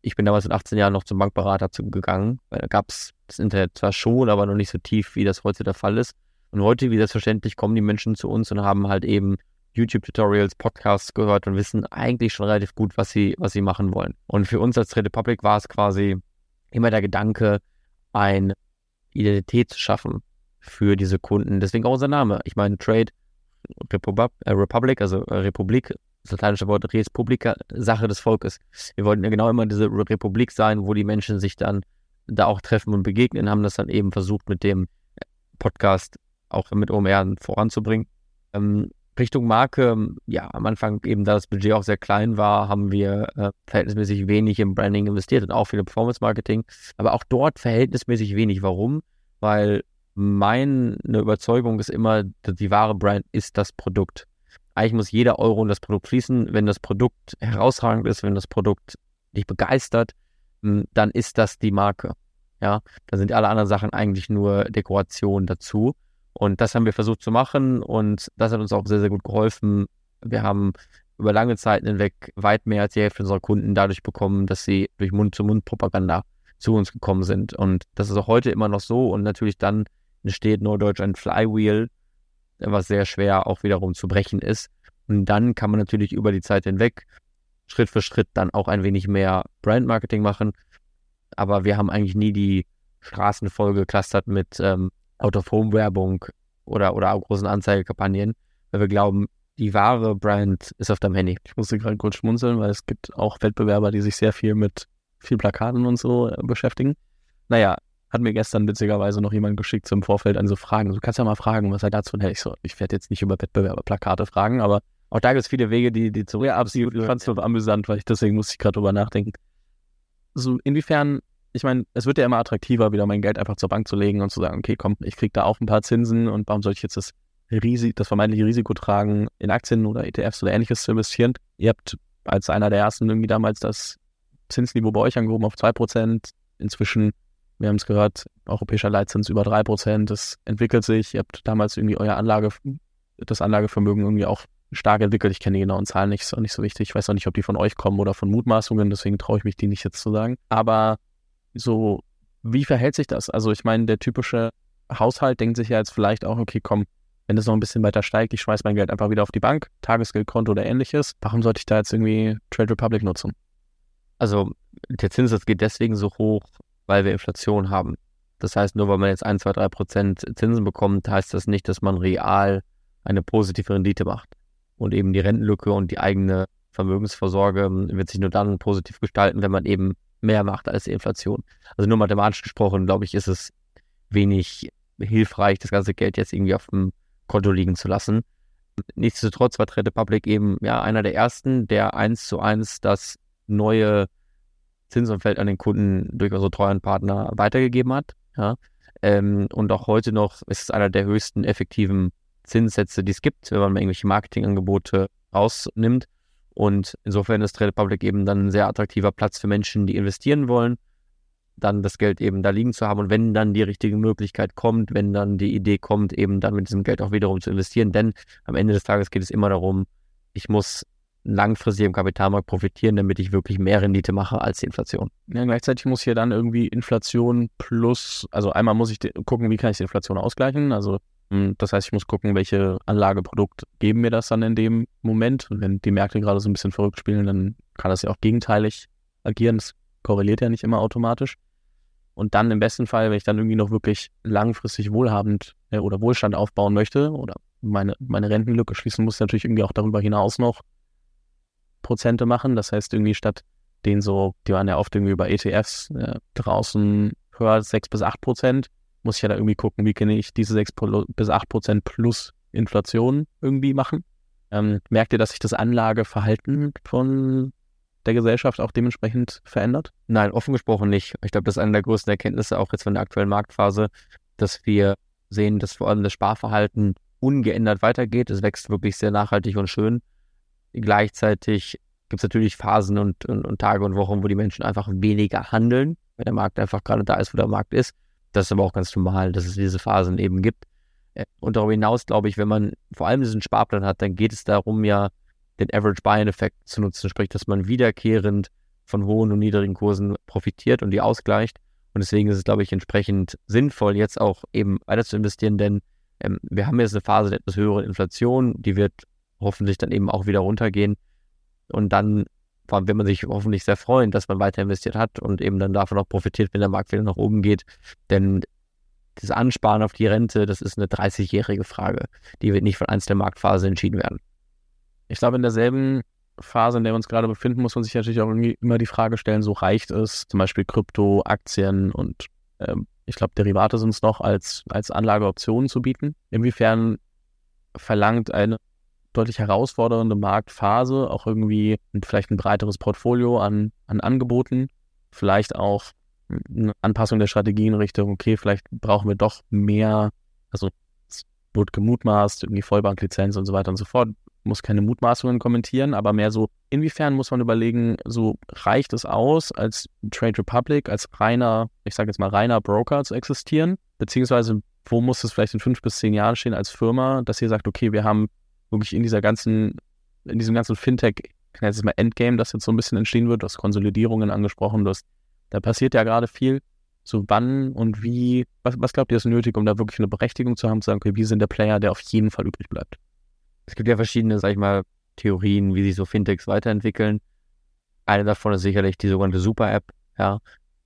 Ich bin damals mit 18 Jahren noch zum Bankberater gegangen, weil da gab es das Internet zwar schon, aber noch nicht so tief, wie das heute der Fall ist. Und heute, wie selbstverständlich, kommen die Menschen zu uns und haben halt eben YouTube-Tutorials, Podcasts gehört und wissen eigentlich schon relativ gut, was sie, was sie machen wollen. Und für uns als Trade Public war es quasi immer der Gedanke, eine Identität zu schaffen für diese Kunden. Deswegen auch unser Name. Ich meine, Trade Republic, äh, Republic also äh, Republik, das lateinische Wort Res Publica, Sache des Volkes. Wir wollten ja genau immer diese Republik sein, wo die Menschen sich dann da auch treffen und begegnen, haben das dann eben versucht mit dem Podcast auch mit OMR voranzubringen. Ähm, Richtung Marke, ja, am Anfang eben, da das Budget auch sehr klein war, haben wir äh, verhältnismäßig wenig im Branding investiert und auch viel im Performance-Marketing. Aber auch dort verhältnismäßig wenig. Warum? Weil meine Überzeugung ist immer, die wahre Brand ist das Produkt. Eigentlich muss jeder Euro in das Produkt fließen. Wenn das Produkt herausragend ist, wenn das Produkt dich begeistert, hm, dann ist das die Marke. Ja, dann sind alle anderen Sachen eigentlich nur Dekoration dazu. Und das haben wir versucht zu machen und das hat uns auch sehr, sehr gut geholfen. Wir haben über lange Zeiten hinweg weit mehr als die Hälfte unserer Kunden dadurch bekommen, dass sie durch Mund-zu-Mund-Propaganda zu uns gekommen sind. Und das ist auch heute immer noch so. Und natürlich dann entsteht Norddeutsch ein Flywheel, was sehr schwer auch wiederum zu brechen ist. Und dann kann man natürlich über die Zeit hinweg Schritt für Schritt dann auch ein wenig mehr Brand-Marketing machen. Aber wir haben eigentlich nie die Straßen voll geclustert mit ähm, Out-of-Home-Werbung oder, oder großen Anzeigekampagnen, weil wir glauben, die wahre Brand ist auf deinem Handy. Ich musste gerade kurz schmunzeln, weil es gibt auch Wettbewerber, die sich sehr viel mit viel Plakaten und so äh, beschäftigen. Naja, hat mir gestern witzigerweise noch jemand geschickt zum Vorfeld an so Fragen. Du kannst ja mal fragen, was er dazu hält. Ich so, ich werde jetzt nicht über Wettbewerber-Plakate fragen, aber auch da gibt es viele Wege, die, die zu. Ja, absolut. Ich fand es amüsant, weil ich deswegen musste ich gerade drüber nachdenken. So, inwiefern ich meine, es wird ja immer attraktiver, wieder mein Geld einfach zur Bank zu legen und zu sagen, okay, komm, ich kriege da auch ein paar Zinsen und warum soll ich jetzt das, Risi das vermeintliche Risiko tragen, in Aktien oder ETFs oder ähnliches zu investieren? Ihr habt als einer der ersten irgendwie damals das Zinsniveau bei euch angehoben auf 2%. Inzwischen, wir haben es gehört, europäischer Leitzins über 3%. Das entwickelt sich. Ihr habt damals irgendwie euer Anlage, das Anlagevermögen irgendwie auch stark entwickelt. Ich kenne die genauen Zahlen nicht, ist auch nicht so wichtig. Ich weiß auch nicht, ob die von euch kommen oder von Mutmaßungen, deswegen traue ich mich die nicht jetzt zu sagen. Aber so, wie verhält sich das? Also ich meine, der typische Haushalt denkt sich ja jetzt vielleicht auch, okay, komm, wenn es noch ein bisschen weiter steigt, ich schmeiß mein Geld einfach wieder auf die Bank, Tagesgeldkonto oder ähnliches. Warum sollte ich da jetzt irgendwie Trade Republic nutzen? Also der Zinssatz geht deswegen so hoch, weil wir Inflation haben. Das heißt, nur weil man jetzt 1, 2, 3 Prozent Zinsen bekommt, heißt das nicht, dass man real eine positive Rendite macht. Und eben die Rentenlücke und die eigene Vermögensvorsorge wird sich nur dann positiv gestalten, wenn man eben mehr macht als die Inflation. Also nur mathematisch gesprochen, glaube ich, ist es wenig hilfreich, das ganze Geld jetzt irgendwie auf dem Konto liegen zu lassen. Nichtsdestotrotz war Trade Public eben ja einer der ersten, der eins zu eins das neue Zinsumfeld an den Kunden durch unsere treuen Partner weitergegeben hat. Ja. Ähm, und auch heute noch ist es einer der höchsten effektiven Zinssätze, die es gibt, wenn man irgendwelche Marketingangebote rausnimmt. Und insofern ist Trade Public eben dann ein sehr attraktiver Platz für Menschen, die investieren wollen, dann das Geld eben da liegen zu haben. Und wenn dann die richtige Möglichkeit kommt, wenn dann die Idee kommt, eben dann mit diesem Geld auch wiederum zu investieren. Denn am Ende des Tages geht es immer darum, ich muss langfristig im Kapitalmarkt profitieren, damit ich wirklich mehr Rendite mache als die Inflation. Ja, gleichzeitig muss hier dann irgendwie Inflation plus, also einmal muss ich gucken, wie kann ich die Inflation ausgleichen. Also hm, das heißt, ich muss gucken, welche Anlageprodukt geben mir das dann in dem Moment. Und wenn die Märkte gerade so ein bisschen verrückt spielen, dann kann das ja auch gegenteilig agieren. Das korreliert ja nicht immer automatisch. Und dann im besten Fall, wenn ich dann irgendwie noch wirklich langfristig wohlhabend äh, oder Wohlstand aufbauen möchte oder meine, meine Rentenlücke schließen muss, natürlich irgendwie auch darüber hinaus noch Prozente machen. Das heißt, irgendwie statt den so, die waren ja oft irgendwie über ETFs äh, draußen höher, 6 bis 8 Prozent, muss ich ja da irgendwie gucken, wie kann ich diese 6 bis 8 Prozent plus Inflation irgendwie machen. Ähm, merkt ihr, dass sich das Anlageverhalten von der Gesellschaft auch dementsprechend verändert? Nein, offen gesprochen nicht. Ich glaube, das ist eine der größten Erkenntnisse auch jetzt von der aktuellen Marktphase, dass wir sehen, dass vor allem das Sparverhalten ungeändert weitergeht. Es wächst wirklich sehr nachhaltig und schön. Gleichzeitig gibt es natürlich Phasen und, und, und, Tage und Wochen, wo die Menschen einfach weniger handeln, weil der Markt einfach gerade da ist, wo der Markt ist. Das ist aber auch ganz normal, dass es diese Phasen eben gibt. Äh, und darüber hinaus, glaube ich, wenn man vor allem diesen Sparplan hat, dann geht es darum, ja, den Average Buy-in-Effekt zu nutzen, sprich, dass man wiederkehrend von hohen und niedrigen Kursen profitiert und die ausgleicht. Und deswegen ist es, glaube ich, entsprechend sinnvoll, jetzt auch eben weiter zu investieren, denn ähm, wir haben jetzt eine Phase der etwas höheren Inflation, die wird hoffentlich dann eben auch wieder runtergehen. Und dann, wenn man sich hoffentlich sehr freuen, dass man weiter investiert hat und eben dann davon auch profitiert, wenn der Markt wieder nach oben geht. Denn das Ansparen auf die Rente, das ist eine 30-jährige Frage. Die wird nicht von einzelnen Marktphasen entschieden werden. Ich glaube, in derselben Phase, in der wir uns gerade befinden, muss man sich natürlich auch immer die Frage stellen, so reicht es, zum Beispiel Krypto, Aktien und ähm, ich glaube, Derivate sind es noch als, als Anlageoptionen zu bieten. Inwiefern verlangt eine deutlich herausfordernde Marktphase, auch irgendwie vielleicht ein breiteres Portfolio an, an Angeboten, vielleicht auch eine Anpassung der Strategie in Richtung, okay, vielleicht brauchen wir doch mehr, also es wird gemutmaßt, irgendwie Vollbanklizenz und so weiter und so fort, muss keine Mutmaßungen kommentieren, aber mehr so, inwiefern muss man überlegen, so reicht es aus, als Trade Republic, als reiner, ich sage jetzt mal reiner Broker zu existieren, beziehungsweise wo muss es vielleicht in fünf bis zehn Jahren stehen als Firma, dass ihr sagt, okay, wir haben wirklich in dieser ganzen, in diesem ganzen Fintech, ich nenne es mal Endgame, das jetzt so ein bisschen entstehen wird, du hast Konsolidierungen angesprochen, du hast, da passiert ja gerade viel. So wann und wie, was, was glaubt ihr ist nötig, um da wirklich eine Berechtigung zu haben, zu sagen, okay, wir sind der Player, der auf jeden Fall übrig bleibt? Es gibt ja verschiedene, sag ich mal, Theorien, wie sich so Fintechs weiterentwickeln. Eine davon ist sicherlich die sogenannte Super-App, ja,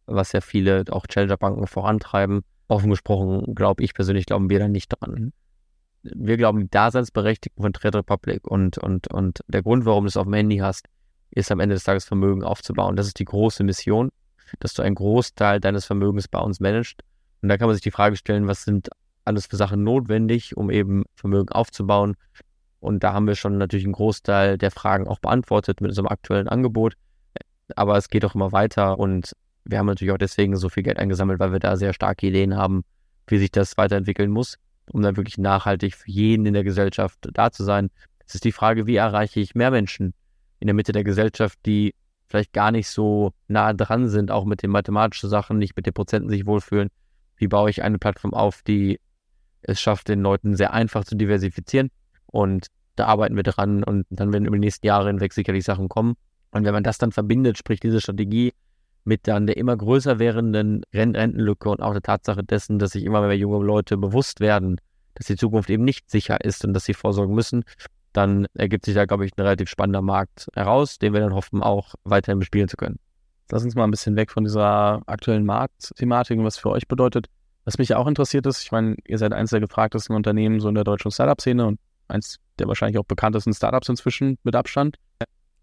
was ja viele auch Challenger-Banken vorantreiben. Offen gesprochen, glaube ich persönlich, glauben wir da nicht dran wir glauben, die Daseinsberechtigung von Trade Republic und, und, und der Grund, warum du es auf dem Handy hast, ist am Ende des Tages Vermögen aufzubauen. Das ist die große Mission, dass du einen Großteil deines Vermögens bei uns managst. Und da kann man sich die Frage stellen, was sind alles für Sachen notwendig, um eben Vermögen aufzubauen. Und da haben wir schon natürlich einen Großteil der Fragen auch beantwortet mit unserem aktuellen Angebot. Aber es geht auch immer weiter und wir haben natürlich auch deswegen so viel Geld eingesammelt, weil wir da sehr starke Ideen haben, wie sich das weiterentwickeln muss um dann wirklich nachhaltig für jeden in der Gesellschaft da zu sein. Es ist die Frage, wie erreiche ich mehr Menschen in der Mitte der Gesellschaft, die vielleicht gar nicht so nah dran sind, auch mit den mathematischen Sachen, nicht mit den Prozenten sich wohlfühlen. Wie baue ich eine Plattform auf, die es schafft, den Leuten sehr einfach zu diversifizieren? Und da arbeiten wir dran und dann werden über die nächsten Jahre hinweg sicherlich Sachen kommen. Und wenn man das dann verbindet, sprich diese Strategie mit dann der immer größer werdenden Rentenlücke und auch der Tatsache dessen, dass sich immer mehr junge Leute bewusst werden, dass die Zukunft eben nicht sicher ist und dass sie vorsorgen müssen, dann ergibt sich da, glaube ich, ein relativ spannender Markt heraus, den wir dann hoffen, auch weiterhin bespielen zu können. lass uns mal ein bisschen weg von dieser aktuellen Marktthematik und was für euch bedeutet. Was mich auch interessiert ist, ich meine, ihr seid eines der gefragtesten Unternehmen so in der deutschen Startup-Szene und eins der wahrscheinlich auch bekanntesten Startups inzwischen mit Abstand.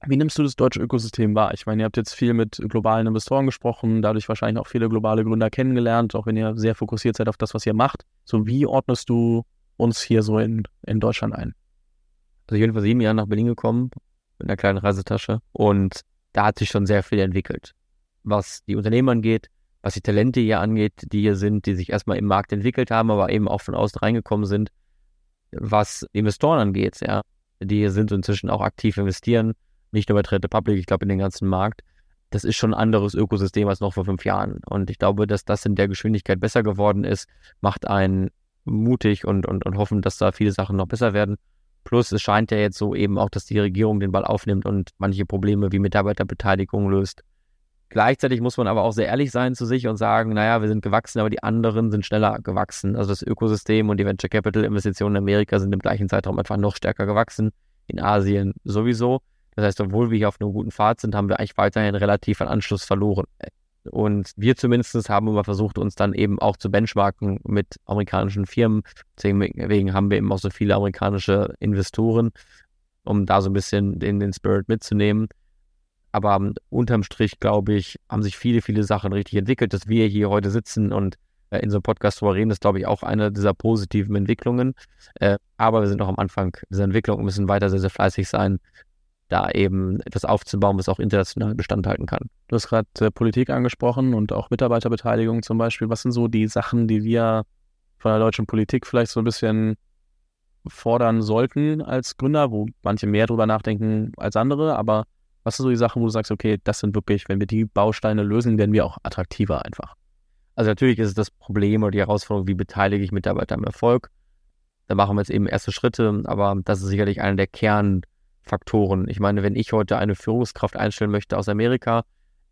Wie nimmst du das deutsche Ökosystem wahr? Ich meine, ihr habt jetzt viel mit globalen Investoren gesprochen, dadurch wahrscheinlich auch viele globale Gründer kennengelernt, auch wenn ihr sehr fokussiert seid auf das, was ihr macht. So, wie ordnest du uns hier so in, in Deutschland ein? Also ich bin vor sieben Jahren nach Berlin gekommen mit einer kleinen Reisetasche und da hat sich schon sehr viel entwickelt. Was die Unternehmen angeht, was die Talente hier angeht, die hier sind, die sich erstmal im Markt entwickelt haben, aber eben auch von außen reingekommen sind. Was Investoren angeht, ja, die hier sind und inzwischen auch aktiv investieren, nicht nur bei Trade Public, ich glaube in den ganzen Markt. Das ist schon ein anderes Ökosystem als noch vor fünf Jahren. Und ich glaube, dass das in der Geschwindigkeit besser geworden ist, macht einen mutig und, und, und hoffen, dass da viele Sachen noch besser werden. Plus es scheint ja jetzt so eben auch, dass die Regierung den Ball aufnimmt und manche Probleme wie Mitarbeiterbeteiligung löst. Gleichzeitig muss man aber auch sehr ehrlich sein zu sich und sagen, naja, wir sind gewachsen, aber die anderen sind schneller gewachsen. Also das Ökosystem und die Venture Capital Investitionen in Amerika sind im gleichen Zeitraum einfach noch stärker gewachsen. In Asien sowieso. Das heißt, obwohl wir hier auf einem guten Pfad sind, haben wir eigentlich weiterhin relativ an Anschluss verloren. Und wir zumindest haben immer versucht, uns dann eben auch zu benchmarken mit amerikanischen Firmen. Deswegen haben wir eben auch so viele amerikanische Investoren, um da so ein bisschen den, den Spirit mitzunehmen. Aber unterm Strich, glaube ich, haben sich viele, viele Sachen richtig entwickelt. Dass wir hier heute sitzen und äh, in so einem Podcast drüber reden, ist, glaube ich, auch eine dieser positiven Entwicklungen. Äh, aber wir sind noch am Anfang dieser Entwicklung und müssen weiter sehr, sehr fleißig sein, da eben etwas aufzubauen, was auch international Bestand halten kann. Du hast gerade äh, Politik angesprochen und auch Mitarbeiterbeteiligung zum Beispiel. Was sind so die Sachen, die wir von der deutschen Politik vielleicht so ein bisschen fordern sollten als Gründer, wo manche mehr drüber nachdenken als andere, aber was sind so die Sachen, wo du sagst, okay, das sind wirklich, wenn wir die Bausteine lösen, werden wir auch attraktiver einfach? Also natürlich ist es das Problem oder die Herausforderung, wie beteilige ich Mitarbeiter am Erfolg. Da machen wir jetzt eben erste Schritte, aber das ist sicherlich einer der Kern- Faktoren. Ich meine, wenn ich heute eine Führungskraft einstellen möchte aus Amerika,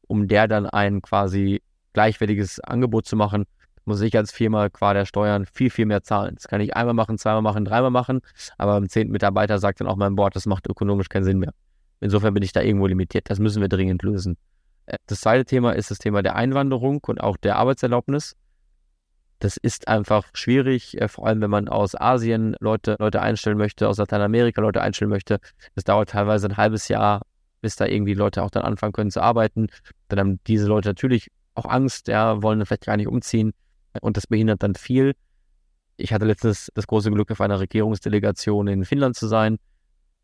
um der dann ein quasi gleichwertiges Angebot zu machen, muss ich als Firma qua der Steuern viel, viel mehr zahlen. Das kann ich einmal machen, zweimal machen, dreimal machen, aber beim zehnten Mitarbeiter sagt dann auch mein Board, das macht ökonomisch keinen Sinn mehr. Insofern bin ich da irgendwo limitiert. Das müssen wir dringend lösen. Äh, das zweite Thema ist das Thema der Einwanderung und auch der Arbeitserlaubnis das ist einfach schwierig, äh, vor allem wenn man aus Asien Leute, Leute einstellen möchte, aus Lateinamerika Leute einstellen möchte. Das dauert teilweise ein halbes Jahr, bis da irgendwie Leute auch dann anfangen können zu arbeiten. Dann haben diese Leute natürlich auch Angst, ja, wollen dann vielleicht gar nicht umziehen und das behindert dann viel. Ich hatte letztens das große Glück, auf einer Regierungsdelegation in Finnland zu sein,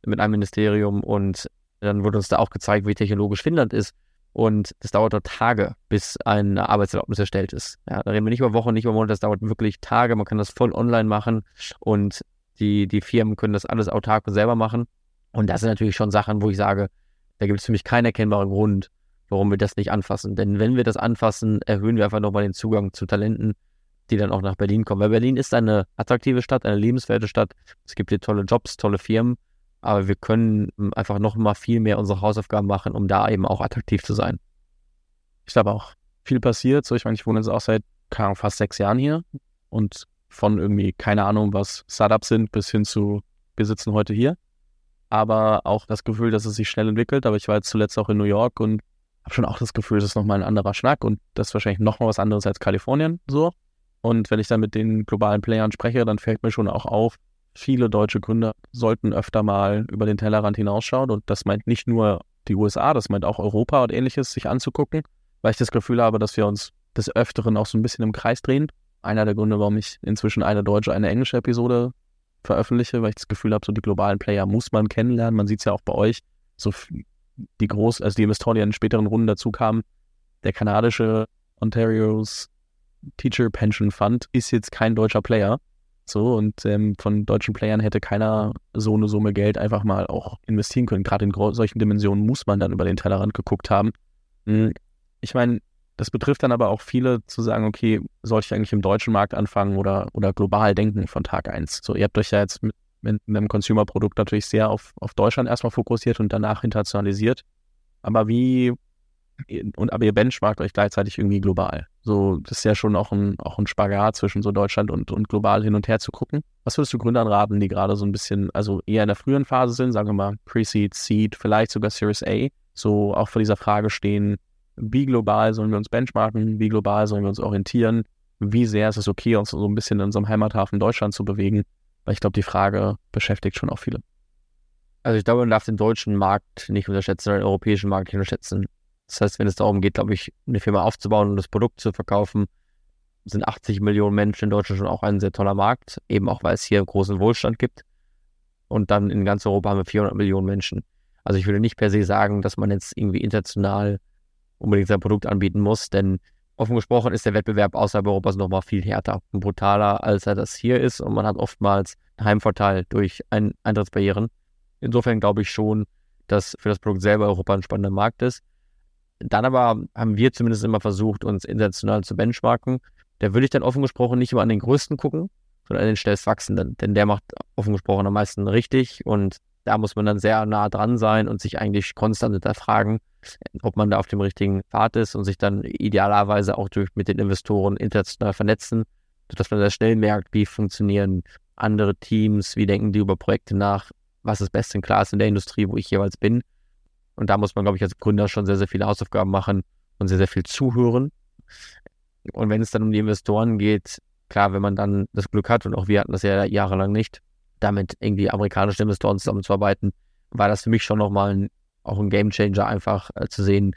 mit einem Ministerium und dann wurde uns da auch gezeigt, wie technologisch Finnland ist. Und das dauert dort Tage, bis eine Arbeitserlaubnis erstellt ist. Ja, da reden wir nicht über Wochen, nicht über Monate, das dauert wirklich Tage. Man kann das voll online machen und die, die Firmen können das alles autark und selber machen. Und das sind natürlich schon Sachen, wo ich sage, da gibt es für mich keinen erkennbaren Grund, warum wir das nicht anfassen. Denn wenn wir das anfassen, erhöhen wir einfach nochmal den Zugang zu Talenten, die dann auch nach Berlin kommen. Weil Berlin ist eine attraktive Stadt, eine lebenswerte Stadt. Es gibt hier tolle Jobs, tolle Firmen aber wir können hm, einfach noch mal viel mehr unsere Hausaufgaben machen, um da eben auch attraktiv zu sein. Ich glaube auch viel passiert. So, ich meine, ich wohne jetzt auch seit keine fast sechs Jahren hier und von irgendwie keine Ahnung, was Startups sind, bis hin zu wir sitzen heute hier. Aber auch das Gefühl, dass es sich schnell entwickelt. Aber ich war jetzt zuletzt auch in New York und habe schon auch das Gefühl, es ist nochmal ein anderer Schnack und das ist wahrscheinlich nochmal was anderes als Kalifornien so. Und wenn ich dann mit den globalen Playern spreche, dann fällt mir schon auch auf, viele deutsche Gründer sollten öfter mal über den Tellerrand hinausschauen. Und das meint nicht nur die USA, das meint auch Europa und ähnliches, sich anzugucken, weil ich das Gefühl habe, dass wir uns des Öfteren auch so ein bisschen im Kreis drehen. Einer der Gründe, warum ich inzwischen eine deutsche, eine englische Episode veröffentliche, weil ich das Gefühl habe, so die globalen Player muss man kennenlernen. Man sieht es ja auch bei euch, so die groß, also die Investoren, die in späteren Runden dazu kamen. Der kanadische Ontario's Teacher Pension Fund ist jetzt kein deutscher Player, so, und ähm, von deutschen Playern hätte keiner so eine Summe Geld einfach mal auch investieren können. Gerade in solchen Dimensionen muss man dann über den Tellerrand geguckt haben. Hm, ich meine, das betrifft dann aber auch viele zu sagen, okay, soll ich eigentlich im deutschen Markt anfangen oder, oder global denken von Tag 1? So, ihr habt euch ja jetzt mit, mit einem Consumer-Produkt natürlich sehr auf, auf Deutschland erstmal fokussiert und danach internationalisiert. Aber wie und aber ihr benchmarkt euch gleichzeitig irgendwie global. So, das ist ja schon auch ein, auch ein Spagat zwischen so Deutschland und, und global hin und her zu gucken. Was würdest du Gründern raten, die gerade so ein bisschen, also eher in der frühen Phase sind, sagen wir mal Pre-Seed, Seed, vielleicht sogar Series A, so auch vor dieser Frage stehen, wie global sollen wir uns benchmarken, wie global sollen wir uns orientieren, wie sehr ist es okay, uns so ein bisschen in unserem Heimathafen Deutschland zu bewegen, weil ich glaube, die Frage beschäftigt schon auch viele. Also ich glaube, man darf den deutschen Markt nicht unterschätzen, den europäischen Markt nicht unterschätzen. Das heißt, wenn es darum geht, glaube ich, eine Firma aufzubauen und das Produkt zu verkaufen, sind 80 Millionen Menschen in Deutschland schon auch ein sehr toller Markt, eben auch weil es hier großen Wohlstand gibt. Und dann in ganz Europa haben wir 400 Millionen Menschen. Also ich würde nicht per se sagen, dass man jetzt irgendwie international unbedingt sein Produkt anbieten muss, denn offen gesprochen ist der Wettbewerb außerhalb Europas nochmal viel härter und brutaler, als er das hier ist und man hat oftmals einen Heimvorteil durch ein Eintrittsbarrieren. Insofern glaube ich schon, dass für das Produkt selber Europa ein spannender Markt ist. Dann aber haben wir zumindest immer versucht, uns international zu benchmarken. Da würde ich dann offen gesprochen nicht immer an den größten gucken, sondern an den schnellst denn der macht offen gesprochen am meisten richtig und da muss man dann sehr nah dran sein und sich eigentlich konstant hinterfragen, ob man da auf dem richtigen Pfad ist und sich dann idealerweise auch durch mit den Investoren international vernetzen, sodass man sehr schnell merkt, wie funktionieren andere Teams, wie denken die über Projekte nach, was ist best in class in der Industrie, wo ich jeweils bin. Und da muss man, glaube ich, als Gründer schon sehr, sehr viele Hausaufgaben machen und sehr, sehr viel zuhören. Und wenn es dann um die Investoren geht, klar, wenn man dann das Glück hat, und auch wir hatten das ja jahrelang nicht, damit irgendwie amerikanische Investoren zusammenzuarbeiten, war das für mich schon nochmal ein, auch ein Gamechanger, einfach äh, zu sehen,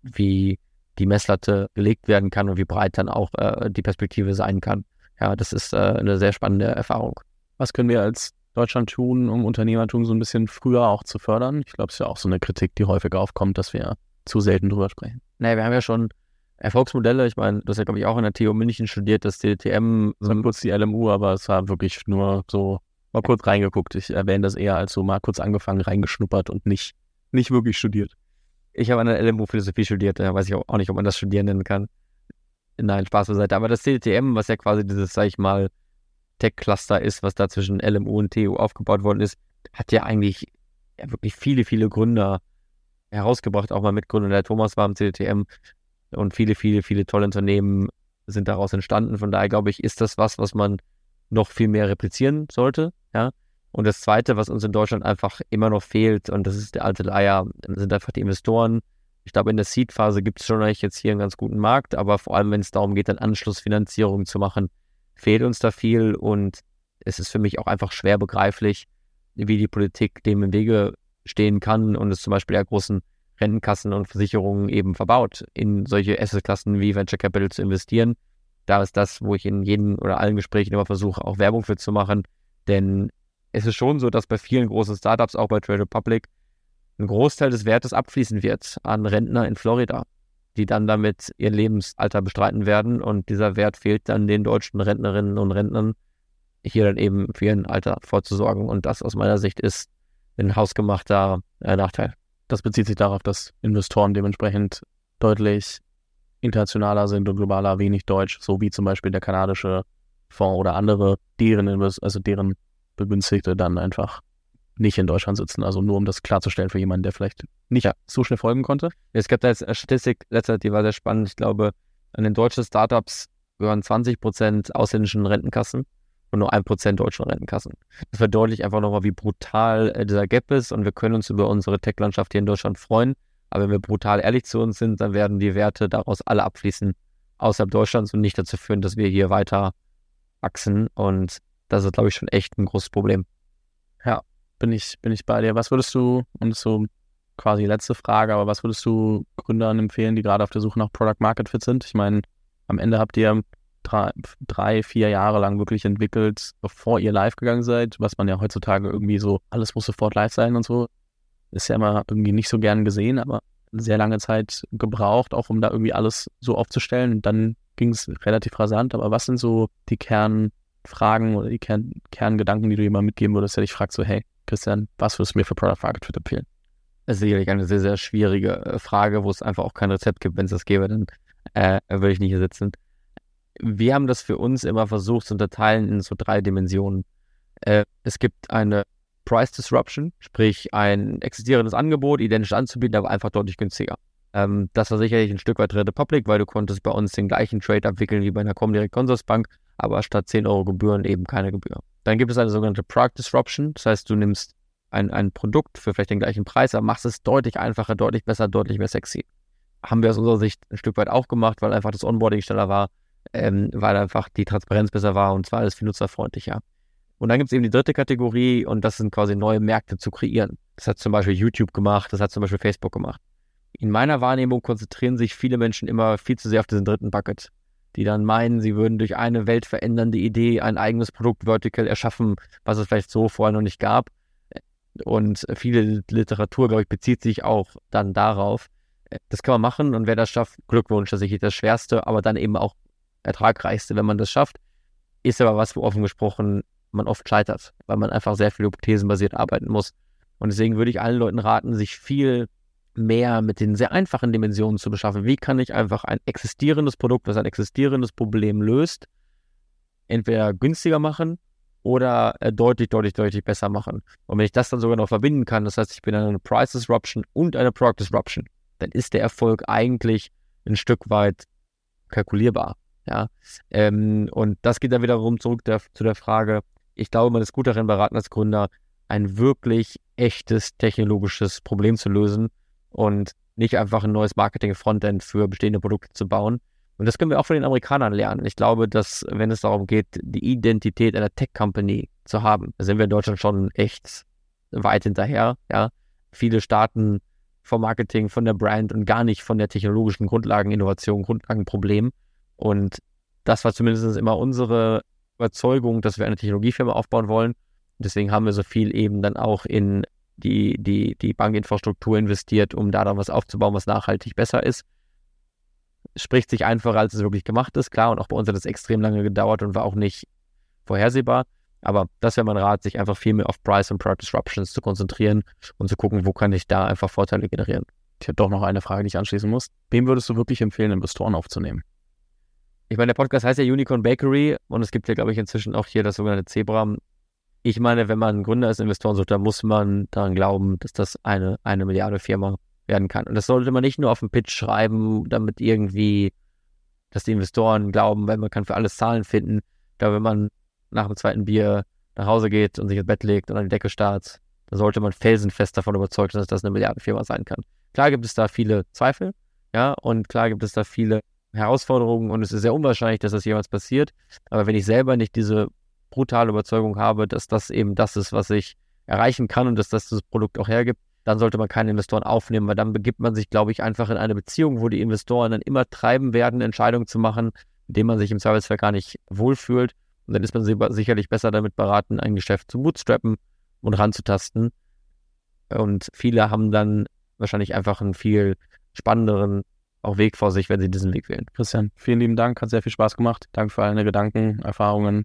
wie die Messlatte gelegt werden kann und wie breit dann auch äh, die Perspektive sein kann. Ja, das ist äh, eine sehr spannende Erfahrung. Was können wir als Deutschland tun, um Unternehmertum so ein bisschen früher auch zu fördern? Ich glaube, es ist ja auch so eine Kritik, die häufig aufkommt, dass wir zu selten drüber sprechen. Naja, wir haben ja schon Erfolgsmodelle. Ich meine, du hast ja, glaube ich, auch in der TU München studiert, das DTM. So ähm, kurz die LMU, aber es war wirklich nur so mal kurz reingeguckt. Ich erwähne das eher als so mal kurz angefangen, reingeschnuppert und nicht, nicht wirklich studiert. Ich habe an der LMU Philosophie studiert, da weiß ich auch nicht, ob man das studieren nennen kann. Nein, Spaß beiseite. Aber das CDTM, was ja quasi dieses, sag ich mal, Tech-Cluster ist, was da zwischen LMU und TU aufgebaut worden ist, hat ja eigentlich ja, wirklich viele, viele Gründer herausgebracht. Auch mal Mitgründer der Thomas war im CDTM und viele, viele, viele tolle Unternehmen sind daraus entstanden. Von daher glaube ich, ist das was, was man noch viel mehr replizieren sollte. Ja. Und das Zweite, was uns in Deutschland einfach immer noch fehlt, und das ist der alte Leier, sind einfach die Investoren. Ich glaube, in der Seed-Phase gibt es schon eigentlich jetzt hier einen ganz guten Markt, aber vor allem, wenn es darum geht, dann Anschlussfinanzierung zu machen, fehlt uns da viel und es ist für mich auch einfach schwer begreiflich, wie die Politik dem im Wege stehen kann und es zum Beispiel ja großen Rentenkassen und Versicherungen eben verbaut, in solche Assetklassen wie Venture Capital zu investieren da ist das, wo ich in jedem oder allen Gesprächen immer versuche, auch Werbung für zu machen. Denn es ist schon so, dass bei vielen großen Startups, auch bei Trade Republic, ein Großteil des Wertes abfließen wird an Rentner in Florida, die dann damit ihr Lebensalter bestreiten werden. Und dieser Wert fehlt dann den deutschen Rentnerinnen und Rentnern, hier dann eben für ihren Alter vorzusorgen. Und das aus meiner Sicht ist ein hausgemachter äh, Nachteil. Das bezieht sich darauf, dass Investoren dementsprechend deutlich internationaler sind und globaler wenig Deutsch, so wie zum Beispiel der kanadische Fonds oder andere, deren, also deren Begünstigte dann einfach nicht in Deutschland sitzen. Also nur um das klarzustellen für jemanden, der vielleicht nicht ja. so schnell folgen konnte. Es gibt da jetzt eine Statistik, letzter, die war sehr spannend. Ich glaube, an den deutschen Startups gehören 20 Prozent ausländischen Rentenkassen und nur ein Prozent deutschen Rentenkassen. Das verdeutlicht einfach nochmal, wie brutal äh, dieser Gap ist und wir können uns über unsere Tech-Landschaft hier in Deutschland freuen. Aber wenn wir brutal ehrlich zu uns sind, dann werden die Werte daraus alle abfließen außerhalb Deutschlands und nicht dazu führen, dass wir hier weiter wachsen. Und das ist, glaube ich, schon echt ein großes Problem. Ja, bin ich, bin ich bei dir. Was würdest du, und so quasi letzte Frage, aber was würdest du Gründern empfehlen, die gerade auf der Suche nach Product Market Fit sind? Ich meine, am Ende habt ihr drei, drei, vier Jahre lang wirklich entwickelt, bevor ihr live gegangen seid, was man ja heutzutage irgendwie so, alles muss sofort live sein und so ist ja immer irgendwie nicht so gern gesehen, aber sehr lange Zeit gebraucht, auch um da irgendwie alles so aufzustellen. Und dann ging es relativ rasant. Aber was sind so die Kernfragen oder die Kern Kerngedanken, die du jemandem mitgeben würdest, der dich fragt, so, hey, Christian, was würdest du mir für Product Market Fit empfehlen? Das ist sicherlich eine sehr, sehr schwierige äh, Frage, wo es einfach auch kein Rezept gibt. Wenn es das gäbe, dann äh, würde ich nicht hier sitzen. Wir haben das für uns immer versucht zu unterteilen in so drei Dimensionen. Äh, es gibt eine Price Disruption, sprich ein existierendes Angebot identisch anzubieten, aber einfach deutlich günstiger. Ähm, das war sicherlich ein Stück weit Red Public, weil du konntest bei uns den gleichen Trade abwickeln wie bei einer Comdirect Consorsbank, aber statt 10 Euro Gebühren eben keine Gebühr. Dann gibt es eine sogenannte Product Disruption, das heißt, du nimmst ein, ein Produkt für vielleicht den gleichen Preis, aber machst es deutlich einfacher, deutlich besser, deutlich mehr sexy. haben wir aus unserer Sicht ein Stück weit auch gemacht, weil einfach das Onboarding schneller war, ähm, weil einfach die Transparenz besser war und zwar alles viel nutzerfreundlicher. Und dann gibt es eben die dritte Kategorie und das sind quasi neue Märkte zu kreieren. Das hat zum Beispiel YouTube gemacht, das hat zum Beispiel Facebook gemacht. In meiner Wahrnehmung konzentrieren sich viele Menschen immer viel zu sehr auf diesen dritten Bucket, die dann meinen, sie würden durch eine weltverändernde Idee ein eigenes Produkt vertical erschaffen, was es vielleicht so vorher noch nicht gab. Und viele Literatur, glaube ich, bezieht sich auch dann darauf. Das kann man machen und wer das schafft, Glückwunsch, das ist das Schwerste, aber dann eben auch ertragreichste, wenn man das schafft. Ist aber was, wo offen gesprochen man oft scheitert, weil man einfach sehr viel hypothesenbasiert arbeiten muss. Und deswegen würde ich allen Leuten raten, sich viel mehr mit den sehr einfachen Dimensionen zu beschaffen. Wie kann ich einfach ein existierendes Produkt, was ein existierendes Problem löst, entweder günstiger machen oder äh, deutlich, deutlich, deutlich besser machen. Und wenn ich das dann sogar noch verbinden kann, das heißt, ich bin eine Price Disruption und eine Product Disruption, dann ist der Erfolg eigentlich ein Stück weit kalkulierbar. Ja, ähm, und das geht dann wiederum zurück zu der Frage, ich glaube, man ist gut darin beraten als Gründer, ein wirklich echtes technologisches Problem zu lösen und nicht einfach ein neues Marketing-Frontend für bestehende Produkte zu bauen. Und das können wir auch von den Amerikanern lernen. Ich glaube, dass, wenn es darum geht, die Identität einer Tech-Company zu haben, sind wir in Deutschland schon echt weit hinterher. Ja, viele starten vom Marketing, von der Brand und gar nicht von der technologischen Grundlageninnovation, Grundlagenproblem. Und das war zumindest immer unsere Überzeugung, dass wir eine Technologiefirma aufbauen wollen. Deswegen haben wir so viel eben dann auch in die, die, die Bankinfrastruktur investiert, um da dann was aufzubauen, was nachhaltig besser ist. Spricht sich einfacher, als es wirklich gemacht ist, klar. Und auch bei uns hat es extrem lange gedauert und war auch nicht vorhersehbar. Aber das wäre mein Rat, sich einfach viel mehr auf Price und Product Disruptions zu konzentrieren und zu gucken, wo kann ich da einfach Vorteile generieren. Ich habe doch noch eine Frage, die ich anschließen muss. Wem würdest du wirklich empfehlen, Investoren aufzunehmen? Ich meine, der Podcast heißt ja Unicorn Bakery und es gibt ja, glaube ich, inzwischen auch hier das sogenannte Zebra. Ich meine, wenn man Gründer als Investoren sucht, dann muss man daran glauben, dass das eine, eine Milliarde Firma werden kann. Und das sollte man nicht nur auf dem Pitch schreiben, damit irgendwie, dass die Investoren glauben, weil man kann für alles Zahlen finden. Da wenn man nach dem zweiten Bier nach Hause geht und sich ins Bett legt und an die Decke starrt, dann sollte man felsenfest davon überzeugt sein, dass das eine Milliarde Firma sein kann. Klar gibt es da viele Zweifel, ja, und klar gibt es da viele Herausforderungen und es ist sehr unwahrscheinlich, dass das jemals passiert. Aber wenn ich selber nicht diese brutale Überzeugung habe, dass das eben das ist, was ich erreichen kann und dass das das Produkt auch hergibt, dann sollte man keine Investoren aufnehmen, weil dann begibt man sich, glaube ich, einfach in eine Beziehung, wo die Investoren dann immer treiben werden, Entscheidungen zu machen, in denen man sich im Zweifelsfall gar nicht wohlfühlt. Und dann ist man sicherlich besser damit beraten, ein Geschäft zu bootstrappen und ranzutasten. Und viele haben dann wahrscheinlich einfach einen viel spannenderen auch Weg vor sich, wenn sie diesen Weg wählen. Christian, vielen lieben Dank, hat sehr viel Spaß gemacht. Danke für all deine Gedanken, Erfahrungen